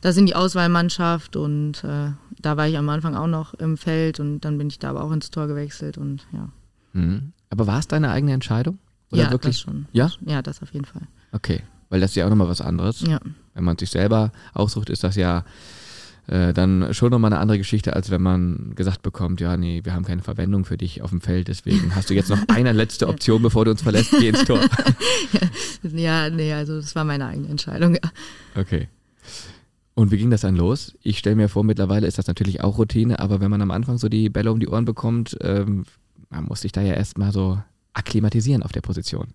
das in die Auswahlmannschaft und äh, da war ich am Anfang auch noch im Feld und dann bin ich da aber auch ins Tor gewechselt und ja. Mhm. Aber war es deine eigene Entscheidung? Oder ja, wirklich? das schon. Ja? Ja, das auf jeden Fall. Okay, weil das ist ja auch nochmal was anderes. Ja. Wenn man sich selber aussucht, ist das ja äh, dann schon nochmal eine andere Geschichte, als wenn man gesagt bekommt, ja, nee, wir haben keine Verwendung für dich auf dem Feld, deswegen hast du jetzt noch eine letzte Option, bevor du uns verlässt, geh ins Tor. ja, nee, also das war meine eigene Entscheidung, ja. Okay. Und wie ging das dann los? Ich stelle mir vor, mittlerweile ist das natürlich auch Routine, aber wenn man am Anfang so die Bälle um die Ohren bekommt, ähm, man muss sich da ja erstmal so akklimatisieren auf der Position.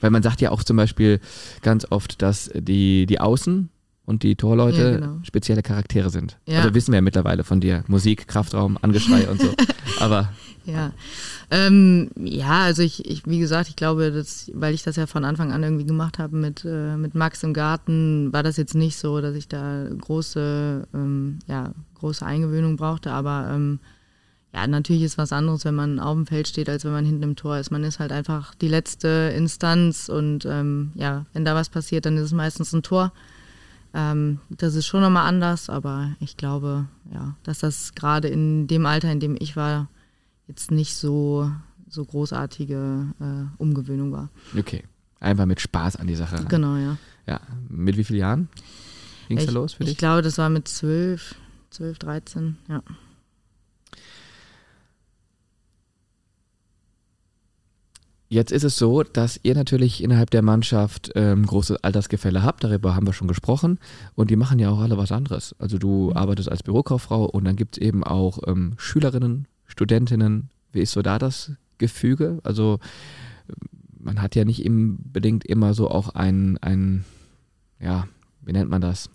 Weil man sagt ja auch zum Beispiel ganz oft, dass die, die Außen und die Torleute ja, genau. spezielle Charaktere sind. Ja. Also wissen wir ja mittlerweile von dir. Musik, Kraftraum, Angeschrei und so. Aber. Ja. Ähm, ja, also ich, ich, wie gesagt, ich glaube, dass, weil ich das ja von Anfang an irgendwie gemacht habe mit, äh, mit Max im Garten, war das jetzt nicht so, dass ich da große, ähm, ja, große Eingewöhnung brauchte, aber ähm, ja, natürlich ist was anderes, wenn man auf dem Feld steht, als wenn man hinten im Tor ist. Man ist halt einfach die letzte Instanz und ähm, ja, wenn da was passiert, dann ist es meistens ein Tor. Ähm, das ist schon nochmal anders, aber ich glaube, ja, dass das gerade in dem Alter, in dem ich war, jetzt nicht so, so großartige äh, Umgewöhnung war. Okay, einfach mit Spaß an die Sache ran. Genau, ja. Ja, mit wie vielen Jahren ging es da los für dich? Ich glaube, das war mit zwölf, zwölf, dreizehn, ja. Jetzt ist es so, dass ihr natürlich innerhalb der Mannschaft ähm, großes Altersgefälle habt, darüber haben wir schon gesprochen. Und die machen ja auch alle was anderes. Also du mhm. arbeitest als Bürokauffrau und dann gibt es eben auch ähm, Schülerinnen, Studentinnen. Wie ist so da das Gefüge? Also man hat ja nicht unbedingt immer so auch ein, ein ja, wie nennt man das?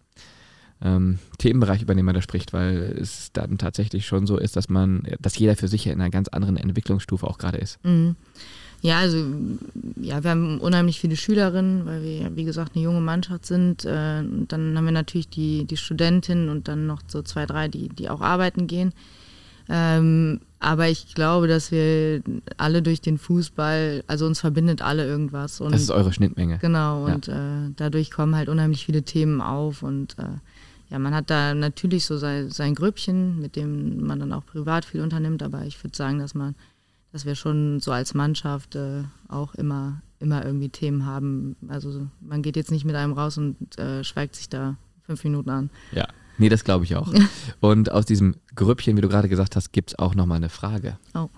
Ähm, Themenbereich, über den man da spricht, weil es dann tatsächlich schon so ist, dass man, dass jeder für sich ja in einer ganz anderen Entwicklungsstufe auch gerade ist. Mhm. Ja, also ja, wir haben unheimlich viele Schülerinnen, weil wir, wie gesagt, eine junge Mannschaft sind. Äh, dann haben wir natürlich die, die Studentinnen und dann noch so zwei, drei, die, die auch arbeiten gehen. Ähm, aber ich glaube, dass wir alle durch den Fußball, also uns verbindet alle irgendwas. Und, das ist eure Schnittmenge. Genau, und ja. äh, dadurch kommen halt unheimlich viele Themen auf und äh, ja, man hat da natürlich so sein, sein Grüppchen, mit dem man dann auch privat viel unternimmt, aber ich würde sagen, dass man dass wir schon so als Mannschaft äh, auch immer, immer irgendwie Themen haben. Also man geht jetzt nicht mit einem raus und äh, schweigt sich da fünf Minuten an. Ja, nee, das glaube ich auch. und aus diesem Grüppchen, wie du gerade gesagt hast, gibt es auch nochmal eine Frage. Oh.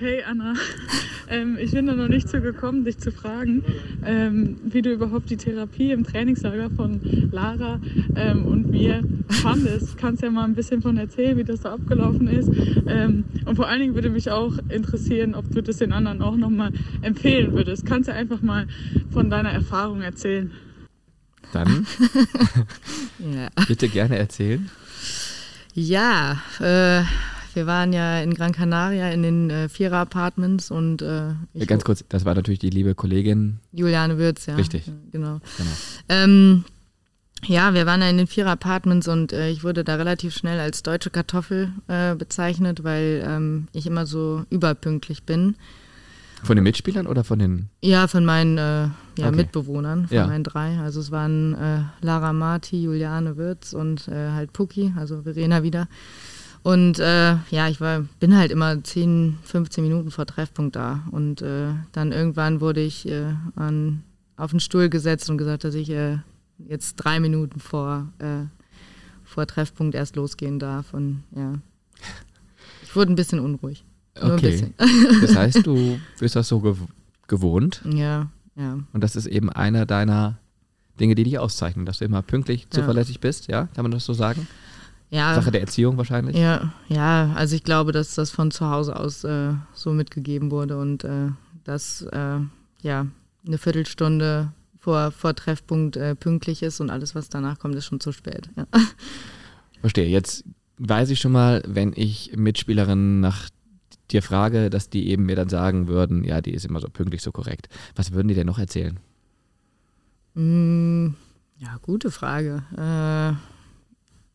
Hey Anna, ähm, ich bin da noch nicht zu gekommen, dich zu fragen, ähm, wie du überhaupt die Therapie im Trainingslager von Lara ähm, und mir fandest. Kannst ja mal ein bisschen von erzählen, wie das da abgelaufen ist. Ähm, und vor allen Dingen würde mich auch interessieren, ob du das den anderen auch nochmal empfehlen würdest. Kannst du einfach mal von deiner Erfahrung erzählen? Dann ja. bitte gerne erzählen. Ja, äh, wir waren ja in Gran Canaria in den äh, Vierer-Apartments und äh, ja, ganz kurz, das war natürlich die liebe Kollegin Juliane Würz, ja. Richtig. Genau. genau. Ähm, ja, wir waren ja in den Vierer-Apartments und äh, ich wurde da relativ schnell als deutsche Kartoffel äh, bezeichnet, weil ähm, ich immer so überpünktlich bin. Von den Mitspielern oder von den? Ja, von meinen äh, ja, okay. Mitbewohnern, von ja. meinen drei. Also es waren äh, Lara Marti, Juliane Würz und äh, halt Puki, also Verena wieder. Und äh, ja, ich war, bin halt immer 10, 15 Minuten vor Treffpunkt da. Und äh, dann irgendwann wurde ich äh, an, auf den Stuhl gesetzt und gesagt, dass ich jetzt drei Minuten vor, vor Treffpunkt erst losgehen darf. Und ja, ich wurde ein bisschen unruhig. Okay. das heißt, du bist das so gew gewohnt. Ja, ja. Und das ist eben einer deiner Dinge, die dich auszeichnen, dass du immer pünktlich, zuverlässig ja. bist, ja? Kann man das so sagen? Ja. Sache der Erziehung wahrscheinlich? Ja, ja, also ich glaube, dass das von zu Hause aus äh, so mitgegeben wurde und äh, dass äh, ja eine Viertelstunde vor, vor Treffpunkt äh, pünktlich ist und alles, was danach kommt, ist schon zu spät. Ja. Verstehe. Jetzt weiß ich schon mal, wenn ich Mitspielerinnen nach dir frage, dass die eben mir dann sagen würden, ja, die ist immer so pünktlich, so korrekt. Was würden die denn noch erzählen? Mm, ja, gute Frage. Äh,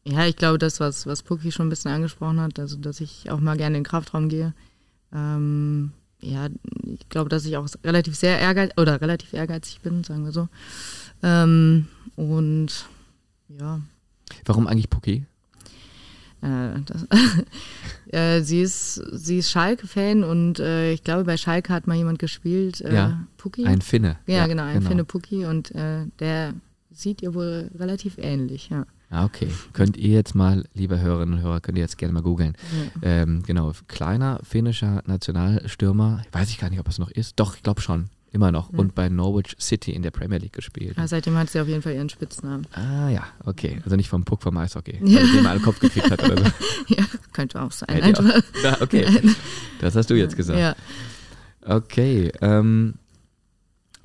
ja, ich glaube, das, was, was Puki schon ein bisschen angesprochen hat, also dass ich auch mal gerne in den Kraftraum gehe. Ähm, ja, ich glaube, dass ich auch relativ sehr ehrgeizig oder relativ ehrgeizig bin, sagen wir so. Ähm, und ja. Warum eigentlich Puki? Äh, das, äh, sie ist, sie ist Schalke-Fan und äh, ich glaube, bei Schalke hat mal jemand gespielt, äh, ja, Puki. Ein Finne. Ja, ja genau, ein genau. Finne Puki und äh, der sieht ihr wohl relativ ähnlich, ja. Ah, okay. Könnt ihr jetzt mal, liebe Hörerinnen und Hörer, könnt ihr jetzt gerne mal googeln. Ja. Ähm, genau, kleiner finnischer Nationalstürmer. Weiß ich gar nicht, ob es noch ist. Doch, ich glaube schon. Immer noch. Ja. Und bei Norwich City in der Premier League gespielt. Ja, seitdem hat sie auf jeden Fall ihren Spitznamen. Ah ja, okay. Also nicht vom Puck vom Eishockey, ja. weil den mal einen Kopf gekriegt hat oder so. ja, könnte auch sein. Auch. Ja, okay, das hast du jetzt gesagt. Ja. Okay, ähm,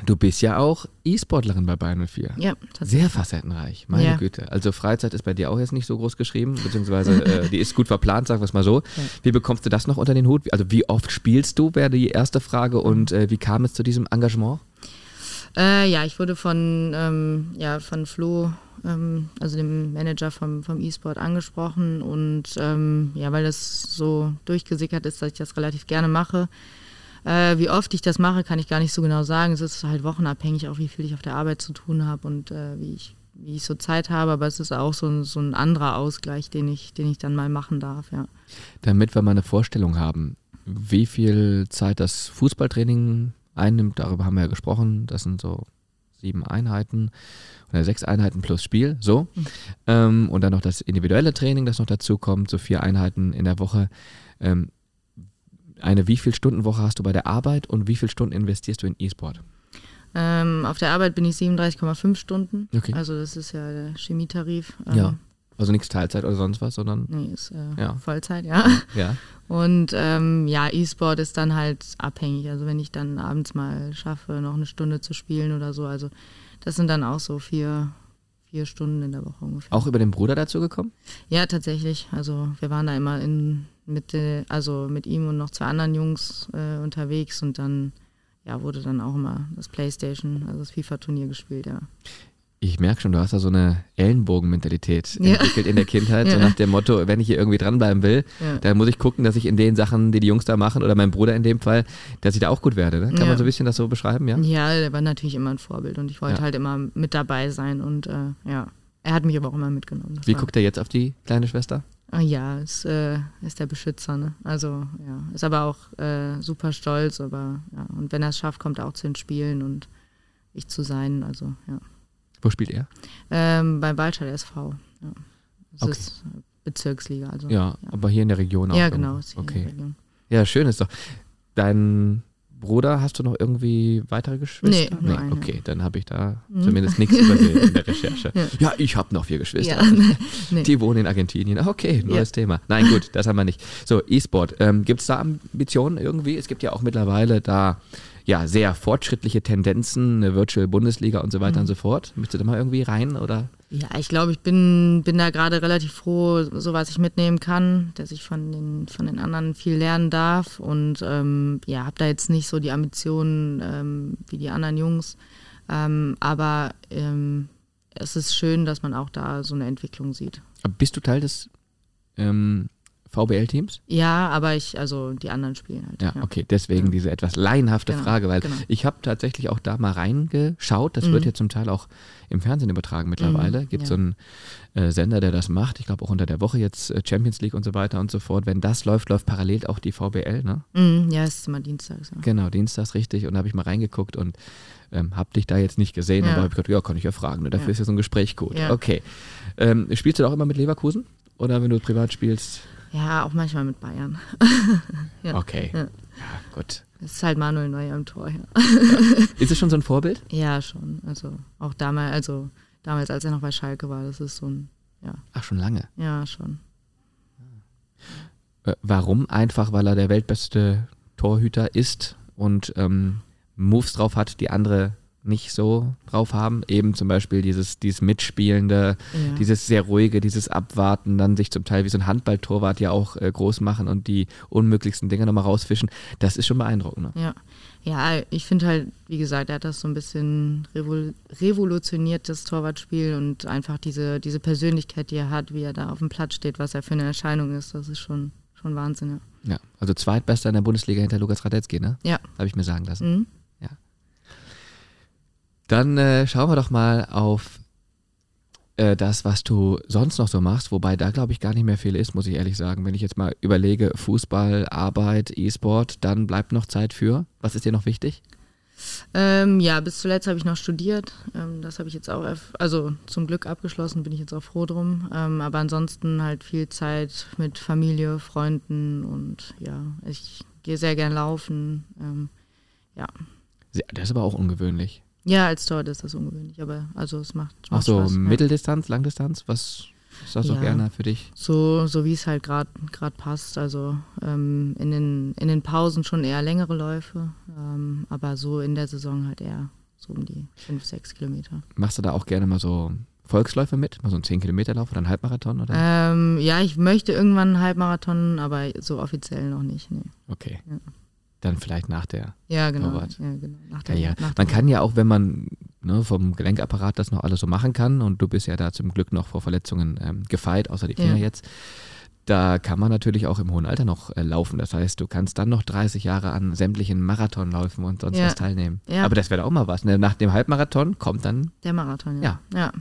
Du bist ja auch E-Sportlerin bei Bayern 04. Ja, tatsächlich. Sehr facettenreich, meine ja. Güte. Also Freizeit ist bei dir auch jetzt nicht so groß geschrieben, beziehungsweise äh, die ist gut verplant, sagen wir es mal so. Ja. Wie bekommst du das noch unter den Hut? Also wie oft spielst du, wäre die erste Frage. Und äh, wie kam es zu diesem Engagement? Äh, ja, ich wurde von, ähm, ja, von Flo, ähm, also dem Manager vom, vom E-Sport, angesprochen. Und ähm, ja, weil das so durchgesickert ist, dass ich das relativ gerne mache, äh, wie oft ich das mache, kann ich gar nicht so genau sagen. Es ist halt wochenabhängig, auch wie viel ich auf der Arbeit zu tun habe und äh, wie, ich, wie ich so Zeit habe. Aber es ist auch so ein, so ein anderer Ausgleich, den ich, den ich dann mal machen darf, ja. Damit wir mal eine Vorstellung haben, wie viel Zeit das Fußballtraining einnimmt, darüber haben wir ja gesprochen. Das sind so sieben Einheiten oder sechs Einheiten plus Spiel, so. Mhm. Ähm, und dann noch das individuelle Training, das noch dazu kommt, so vier Einheiten in der Woche. Ähm, eine wie viel Stunden Woche hast du bei der Arbeit und wie viele Stunden investierst du in E-Sport? Ähm, auf der Arbeit bin ich 37,5 Stunden. Okay. Also das ist ja der Chemietarif. Ähm, ja. Also nichts Teilzeit oder sonst was, sondern. Nee, ist äh, ja. Vollzeit, ja. Ja. Und ähm, ja, E-Sport ist dann halt abhängig. Also wenn ich dann abends mal schaffe, noch eine Stunde zu spielen oder so, also das sind dann auch so vier, vier Stunden in der Woche ungefähr. Auch über den Bruder dazu gekommen? Ja, tatsächlich. Also wir waren da immer in mit, also mit ihm und noch zwei anderen Jungs äh, unterwegs und dann ja, wurde dann auch immer das Playstation, also das FIFA-Turnier gespielt, ja. Ich merke schon, du hast da so eine Ellenbogenmentalität ja. entwickelt in der Kindheit, ja. so nach dem Motto, wenn ich hier irgendwie dranbleiben will, ja. dann muss ich gucken, dass ich in den Sachen, die die Jungs da machen, oder mein Bruder in dem Fall, dass ich da auch gut werde. Ne? Kann man so ein bisschen das so beschreiben, ja? Ja, der war natürlich immer ein Vorbild und ich wollte halt immer mit dabei sein und äh, ja, er hat mich aber auch immer mitgenommen. Das Wie guckt er jetzt auf die kleine Schwester? Ah, ja, ist, äh, ist der Beschützer, ne? Also, ja. Ist aber auch äh, super stolz, aber ja. Und wenn er es schafft, kommt er auch zu den Spielen und ich zu sein, also, ja. Wo spielt er? Ähm, beim Waldstadt SV, ja. Das okay. ist Bezirksliga, also. Ja, ja, aber hier in der Region auch. Ja, genau. okay. Ja, schön ist doch. dein Bruder, hast du noch irgendwie weitere Geschwister? Nee, nur eine. Okay, dann habe ich da zumindest nichts übersehen in der Recherche. Ja, ja ich habe noch vier Geschwister. Ja, nee, nee. Die wohnen in Argentinien. Okay, neues Thema. Nein, gut, das haben wir nicht. So, E-Sport. Ähm, Gibt es da Ambitionen irgendwie? Es gibt ja auch mittlerweile da ja, sehr fortschrittliche Tendenzen, eine Virtual Bundesliga und so weiter Mhm. und so fort. Möchtest du da mal irgendwie rein oder? Ja, ich glaube, ich bin, bin da gerade relativ froh, so was ich mitnehmen kann, dass ich von den, von den anderen viel lernen darf und ähm, ja, habe da jetzt nicht so die Ambitionen ähm, wie die anderen Jungs, ähm, aber ähm, es ist schön, dass man auch da so eine Entwicklung sieht. Aber Bist du Teil des ähm, VBL-Teams? Ja, aber ich, also die anderen spielen halt. Ja, okay, deswegen Ja. diese etwas laienhafte Genau, Frage, weil genau. ich habe tatsächlich auch da mal reingeschaut. Das Mhm. wird ja zum Teil auch im Fernsehen übertragen mittlerweile. Mhm, Gibt ja. so einen äh, Sender, der das macht. Ich glaube auch unter der Woche jetzt äh, Champions League und so weiter und so fort. Wenn das läuft, läuft parallel auch die VBL, ne? Mhm, ja, es ist immer dienstags. Ja. Genau, dienstags richtig. Und da habe ich mal reingeguckt und ähm, habe dich da jetzt nicht gesehen. Ja. Aber habe ich gedacht, ja, kann ich ja fragen. Ne? Dafür Ja. ist ja so ein Gespräch gut. Ja. Okay. Ähm, spielst du da auch immer mit Leverkusen? Oder wenn du privat spielst? Ja, auch manchmal mit Bayern. Ja. Okay. Ja. Ja, gut. Es ist halt Manuel Neuer im Tor, ja. Ist es schon so ein Vorbild? Ja, schon. Also auch damals, also damals, als er noch bei Schalke war, das ist so ein, ja, Ach, schon lange. ja, schon. Äh, warum? Einfach, weil er der weltbeste Torhüter ist und ähm, Moves drauf hat, die andere nicht so drauf haben. Eben zum Beispiel dieses, dieses Mitspielende, Ja. dieses sehr ruhige, dieses Abwarten, dann sich zum Teil wie so ein Handballtorwart ja auch äh, groß machen und die unmöglichsten Dinge nochmal rausfischen. Das ist schon beeindruckend. Ne? Ja, ja ich finde halt, wie gesagt, er hat das so ein bisschen revol revolutioniert, das Torwartspiel und einfach diese, diese Persönlichkeit, die er hat, wie er da auf dem Platz steht, was er für eine Erscheinung ist, das ist schon, schon Wahnsinn, ja. Ja, also zweitbester in der Bundesliga hinter Lukas Radetzky, ne? Ja. Habe ich mir sagen lassen. Mhm. Dann äh, schauen wir doch mal auf äh, das, was du sonst noch so machst, wobei da glaube ich gar nicht mehr viel ist, muss ich ehrlich sagen. Wenn ich jetzt mal überlege, Fußball, Arbeit, E-Sport, dann bleibt noch Zeit für. Was ist dir noch wichtig? Ähm, ja, bis zuletzt habe ich noch studiert. Ähm, das habe ich jetzt auch, also zum Glück abgeschlossen, bin ich jetzt auch froh drum. Ähm, aber ansonsten halt viel Zeit mit Familie, Freunden und ja, ich gehe sehr gern laufen. Ähm, ja. Das ist aber auch ungewöhnlich. Ja, als Torwart ist das ungewöhnlich, aber also es macht, Ach macht so, Spaß. ja. Mitteldistanz, Langdistanz, was ist das so Ja. gerne für dich? So, so wie es halt gerade passt. Also ähm, in, den, in den Pausen schon eher längere Läufe, ähm, aber so in der Saison halt eher so um die fünf, sechs Kilometer. Machst du da auch gerne mal so Volksläufe mit? Mal so einen 10-Kilometer-Lauf oder einen Halbmarathon? Oder? Ähm, ja, ich möchte irgendwann einen Halbmarathon, aber so offiziell noch nicht. Nee. Okay. Ja. Dann vielleicht nach der Ja, genau. Torwart. Ja, genau. Nach der, ja. Nach der Man kann ja auch, wenn man ne, vom Gelenkapparat das noch alles so machen kann und du bist ja da zum Glück noch vor Verletzungen ähm, gefeit, außer die Finger Ja. jetzt, da kann man natürlich auch im hohen Alter noch äh, laufen. Das heißt, du kannst dann noch 30 Jahre an sämtlichen Marathonläufen und sonst Ja. was teilnehmen. Ja. Aber das wäre auch mal was. Ne? Nach dem Halbmarathon kommt dann, Der Marathon, Ja. ja. Ja,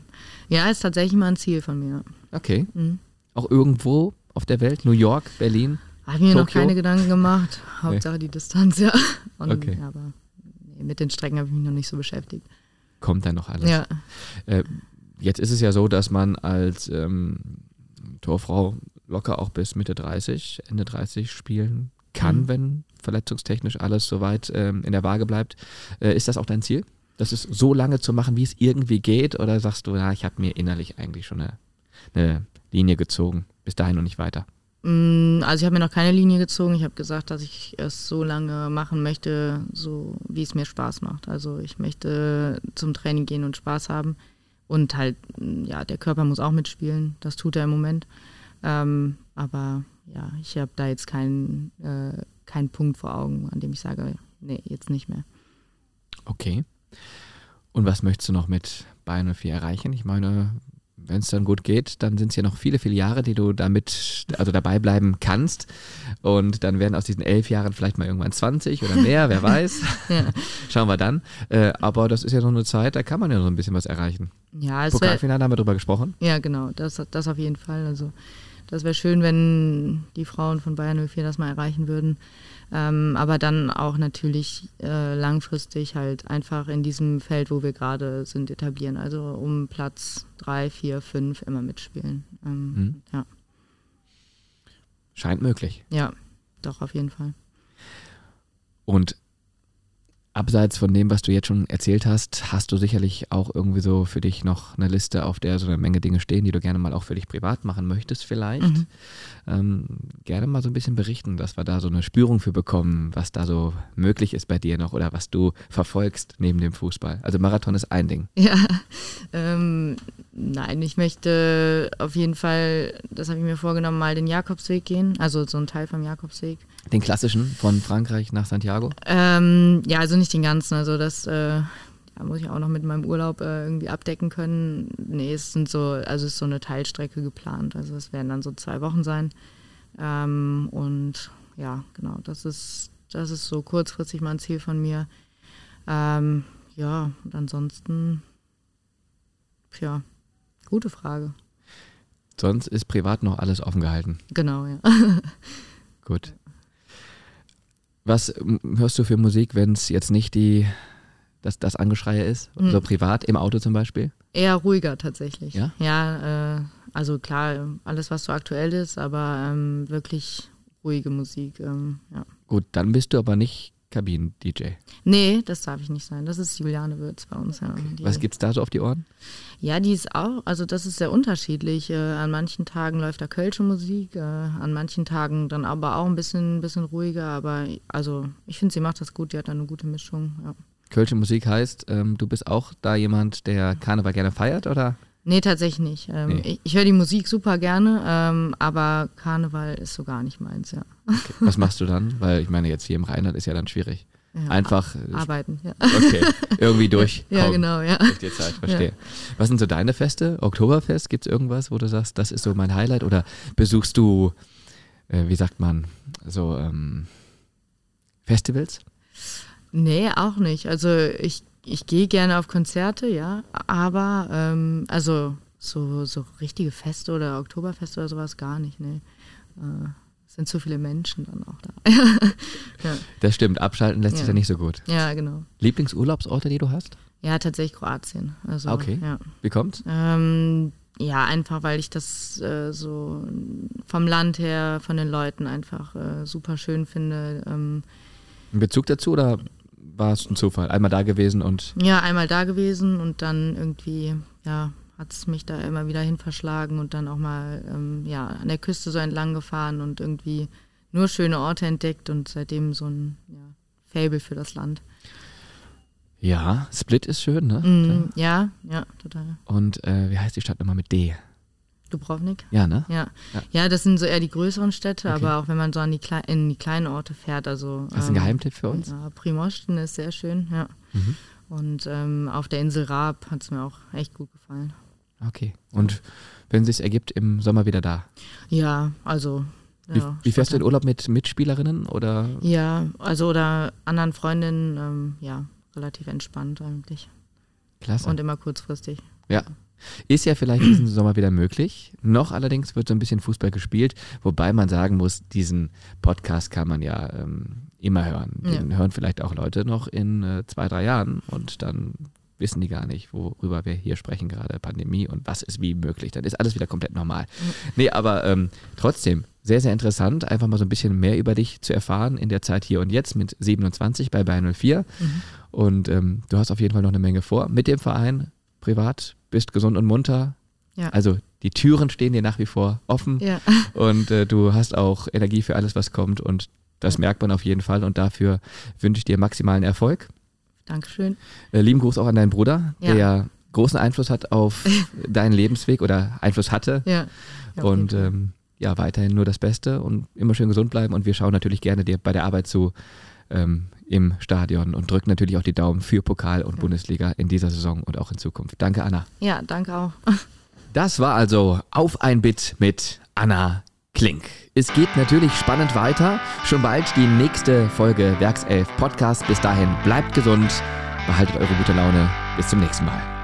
ja ist tatsächlich mal ein Ziel von mir. okay, Mhm. auch irgendwo auf der Welt, New York, Berlin. Habe mir noch Tokio? keine Gedanken gemacht. Hauptsache die Distanz, ja. Und, Okay. Aber nee, mit den Strecken habe ich mich noch nicht so beschäftigt. Kommt dann noch alles. Ja. Äh, jetzt ist es ja so, dass man als ähm, Torfrau locker auch bis Mitte 30, Ende 30 spielen kann, Mhm. wenn verletzungstechnisch alles soweit ähm, in der Waage bleibt. Äh, ist das auch dein Ziel? Das ist so lange zu machen, wie es irgendwie geht? Oder sagst du, na, ich habe mir innerlich eigentlich schon eine, eine Linie gezogen, bis dahin und nicht weiter? Mm, Also ich habe mir noch keine Linie gezogen. Ich habe gesagt, dass ich es so lange machen möchte, so wie es mir Spaß macht. Also ich möchte zum Training gehen und Spaß haben. Und halt, mm, ja, der Körper muss auch mitspielen. Das tut er im Moment. Ähm, aber ja, ich habe da jetzt keinen, äh, keinen Punkt vor Augen, an dem ich sage, nee, jetzt nicht mehr. Okay. Und was möchtest du noch mit Bayern 04 erreichen? Ich meine, wenn es dann gut geht, dann sind es ja noch viele, viele Jahre, die du damit, also dabei bleiben kannst. Und dann werden aus diesen elf Jahren vielleicht mal irgendwann 20 oder mehr, wer weiß. Ja, Schauen wir dann. Äh, aber das ist ja so eine Zeit, da kann man ja noch ein bisschen was erreichen. ja es Pokalfinale haben wir drüber gesprochen. Ja, genau, das, das auf jeden Fall. Also das wäre schön, wenn die Frauen von Bayern 04 das mal erreichen würden. Ähm, aber dann auch natürlich äh, langfristig halt einfach in diesem Feld, wo wir gerade sind, etablieren. Also um Platz drei, vier, fünf immer mitspielen. Ähm, Mhm. ja. Scheint möglich. ja, doch, auf jeden Fall. Und abseits von dem, was du jetzt schon erzählt hast, hast du sicherlich auch irgendwie so für dich noch eine Liste, auf der so eine Menge Dinge stehen, die du gerne mal auch für dich privat machen möchtest vielleicht. Mhm. Ähm, gerne mal so ein bisschen berichten, dass wir da so eine Spürung für bekommen, was da so möglich ist bei dir noch oder was du verfolgst neben dem Fußball. Also Marathon ist ein Ding. Ja, ähm, nein, ich möchte auf jeden Fall, das habe ich mir vorgenommen, mal den Jakobsweg gehen, also so ein Teil vom Jakobsweg. Den klassischen von Frankreich nach Santiago? Ähm, ja, also nicht den ganzen. Also das äh, ja, muss ich auch noch mit meinem Urlaub äh, irgendwie abdecken können. Nee, es sind so, also es ist so eine Teilstrecke geplant. Also es werden dann so zwei Wochen sein. Ähm, und ja, genau, das ist, das ist so kurzfristig mal ein Ziel von mir. Ähm, ja, und ansonsten, ja, gute Frage. Sonst ist privat noch alles offen gehalten. Genau, ja. Gut. Was hörst du für Musik, wenn es jetzt nicht die, das, das Angeschreie ist? Hm. So privat, im Auto zum Beispiel? Eher ruhiger tatsächlich. Ja? Ja, äh, also klar, alles, was so aktuell ist, aber ähm, wirklich ruhige Musik. Ähm, ja. Gut, dann bist du aber nicht Kabinen-DJ. Nee, das darf ich nicht sein. Das ist Juliane Würz bei uns. Ja. Okay. Was gibt's da so auf die Ohren? Ja, die ist auch, also das ist sehr unterschiedlich. Äh, an manchen Tagen läuft da Kölsche Musik, äh, an manchen Tagen dann aber auch ein bisschen, bisschen ruhiger. Aber also ich finde, sie macht das gut, die hat da eine gute Mischung. Ja. Kölsche Musik heißt, ähm, du bist auch da jemand, der Karneval gerne feiert, oder? Nee, tatsächlich nicht. Ähm, nee. Ich, ich höre die Musik super gerne, ähm, aber Karneval ist so gar nicht meins, ja. Okay. Was machst du dann? Weil ich meine, jetzt hier im Rheinland ist ja dann schwierig. Ja, Einfach arbeiten, ja. Okay, irgendwie durch. ja, genau, ja. Durch die Zeit, verstehe. Ja. Was sind so deine Feste? Oktoberfest, gibt es irgendwas, wo du sagst, das ist so mein Highlight? Oder besuchst du, äh, wie sagt man, so ähm, Festivals? Nee, auch nicht. Also ich ich gehe gerne auf Konzerte, ja, aber ähm, also so, so richtige Feste oder Oktoberfeste oder sowas gar nicht, ne. Äh, sind zu viele Menschen dann auch da. ja. Das stimmt, abschalten lässt ja. sich ja nicht so gut. Ja, genau. Lieblingsurlaubsorte, die du hast? Ja, tatsächlich Kroatien. Also, okay. Ja. Wie kommt's? Ähm, ja, einfach weil ich das äh, so vom Land her, von den Leuten einfach äh, super schön finde. Ähm, In Bezug dazu oder war es ein Zufall? Einmal da gewesen und. Ja, einmal da gewesen und dann irgendwie, ja, hat es mich da immer wieder hin verschlagen und dann auch mal ähm, ja, an der Küste so entlang gefahren und irgendwie nur schöne Orte entdeckt und seitdem so ein ja, Fable für das Land. Ja, Split ist schön, ne? Mm, ja, ja, total. Und äh, wie heißt die Stadt nochmal mit D? Dubrovnik? Ja, ne? Ja. ja. ja. das sind so eher die größeren Städte, okay. aber auch wenn man so an die Kle in die kleinen Orte fährt, also. Hast du einen ähm, Geheimtipp für uns? Ja, Primosten ist sehr schön, ja. Mhm. Und ähm, auf der Insel Raab hat es mir auch echt gut gefallen. Okay. Und wenn es sich ergibt, im Sommer wieder da? Ja, also. Wie, ja, wie fährst du in Urlaub mit Mitspielerinnen oder? Ja, also oder anderen Freundinnen, ähm, ja, relativ entspannt eigentlich. Klasse. Und immer kurzfristig. Ja, ist ja vielleicht diesen Sommer wieder möglich. Noch allerdings wird so ein bisschen Fußball gespielt, wobei man sagen muss, diesen Podcast kann man ja ähm, immer hören. Den ja. hören vielleicht auch Leute noch in äh, zwei, drei Jahren und dann wissen die gar nicht, worüber wir hier sprechen gerade, Pandemie und was ist wie möglich. Dann ist alles wieder komplett normal. Nee, aber ähm, trotzdem, sehr, sehr interessant, einfach mal so ein bisschen mehr über dich zu erfahren in der Zeit hier und jetzt mit 27 bei Bayern 04. Mhm. Und ähm, du hast auf jeden Fall noch eine Menge vor mit dem Verein, privat, bist gesund und munter. Ja. Also die Türen stehen dir nach wie vor offen ja. und äh, du hast auch Energie für alles, was kommt und das ja. merkt man auf jeden Fall und dafür wünsche ich dir maximalen Erfolg. Dankeschön. Äh, lieben Gruß auch an deinen Bruder, der großen Einfluss hat auf deinen Lebensweg oder Einfluss hatte. Ja. und ähm, ja, weiterhin nur das Beste und immer schön gesund bleiben und wir schauen natürlich gerne dir bei der Arbeit zu ähm, im Stadion und drücken natürlich auch die Daumen für Pokal und ja. Bundesliga in dieser Saison und auch in Zukunft. Danke, Anna. Ja, danke auch. Das war also Auf ein Bit mit Anna Klink. Es geht natürlich spannend weiter. Schon bald die nächste Folge Werkself Podcast. Bis dahin bleibt gesund, behaltet eure gute Laune. Bis zum nächsten Mal.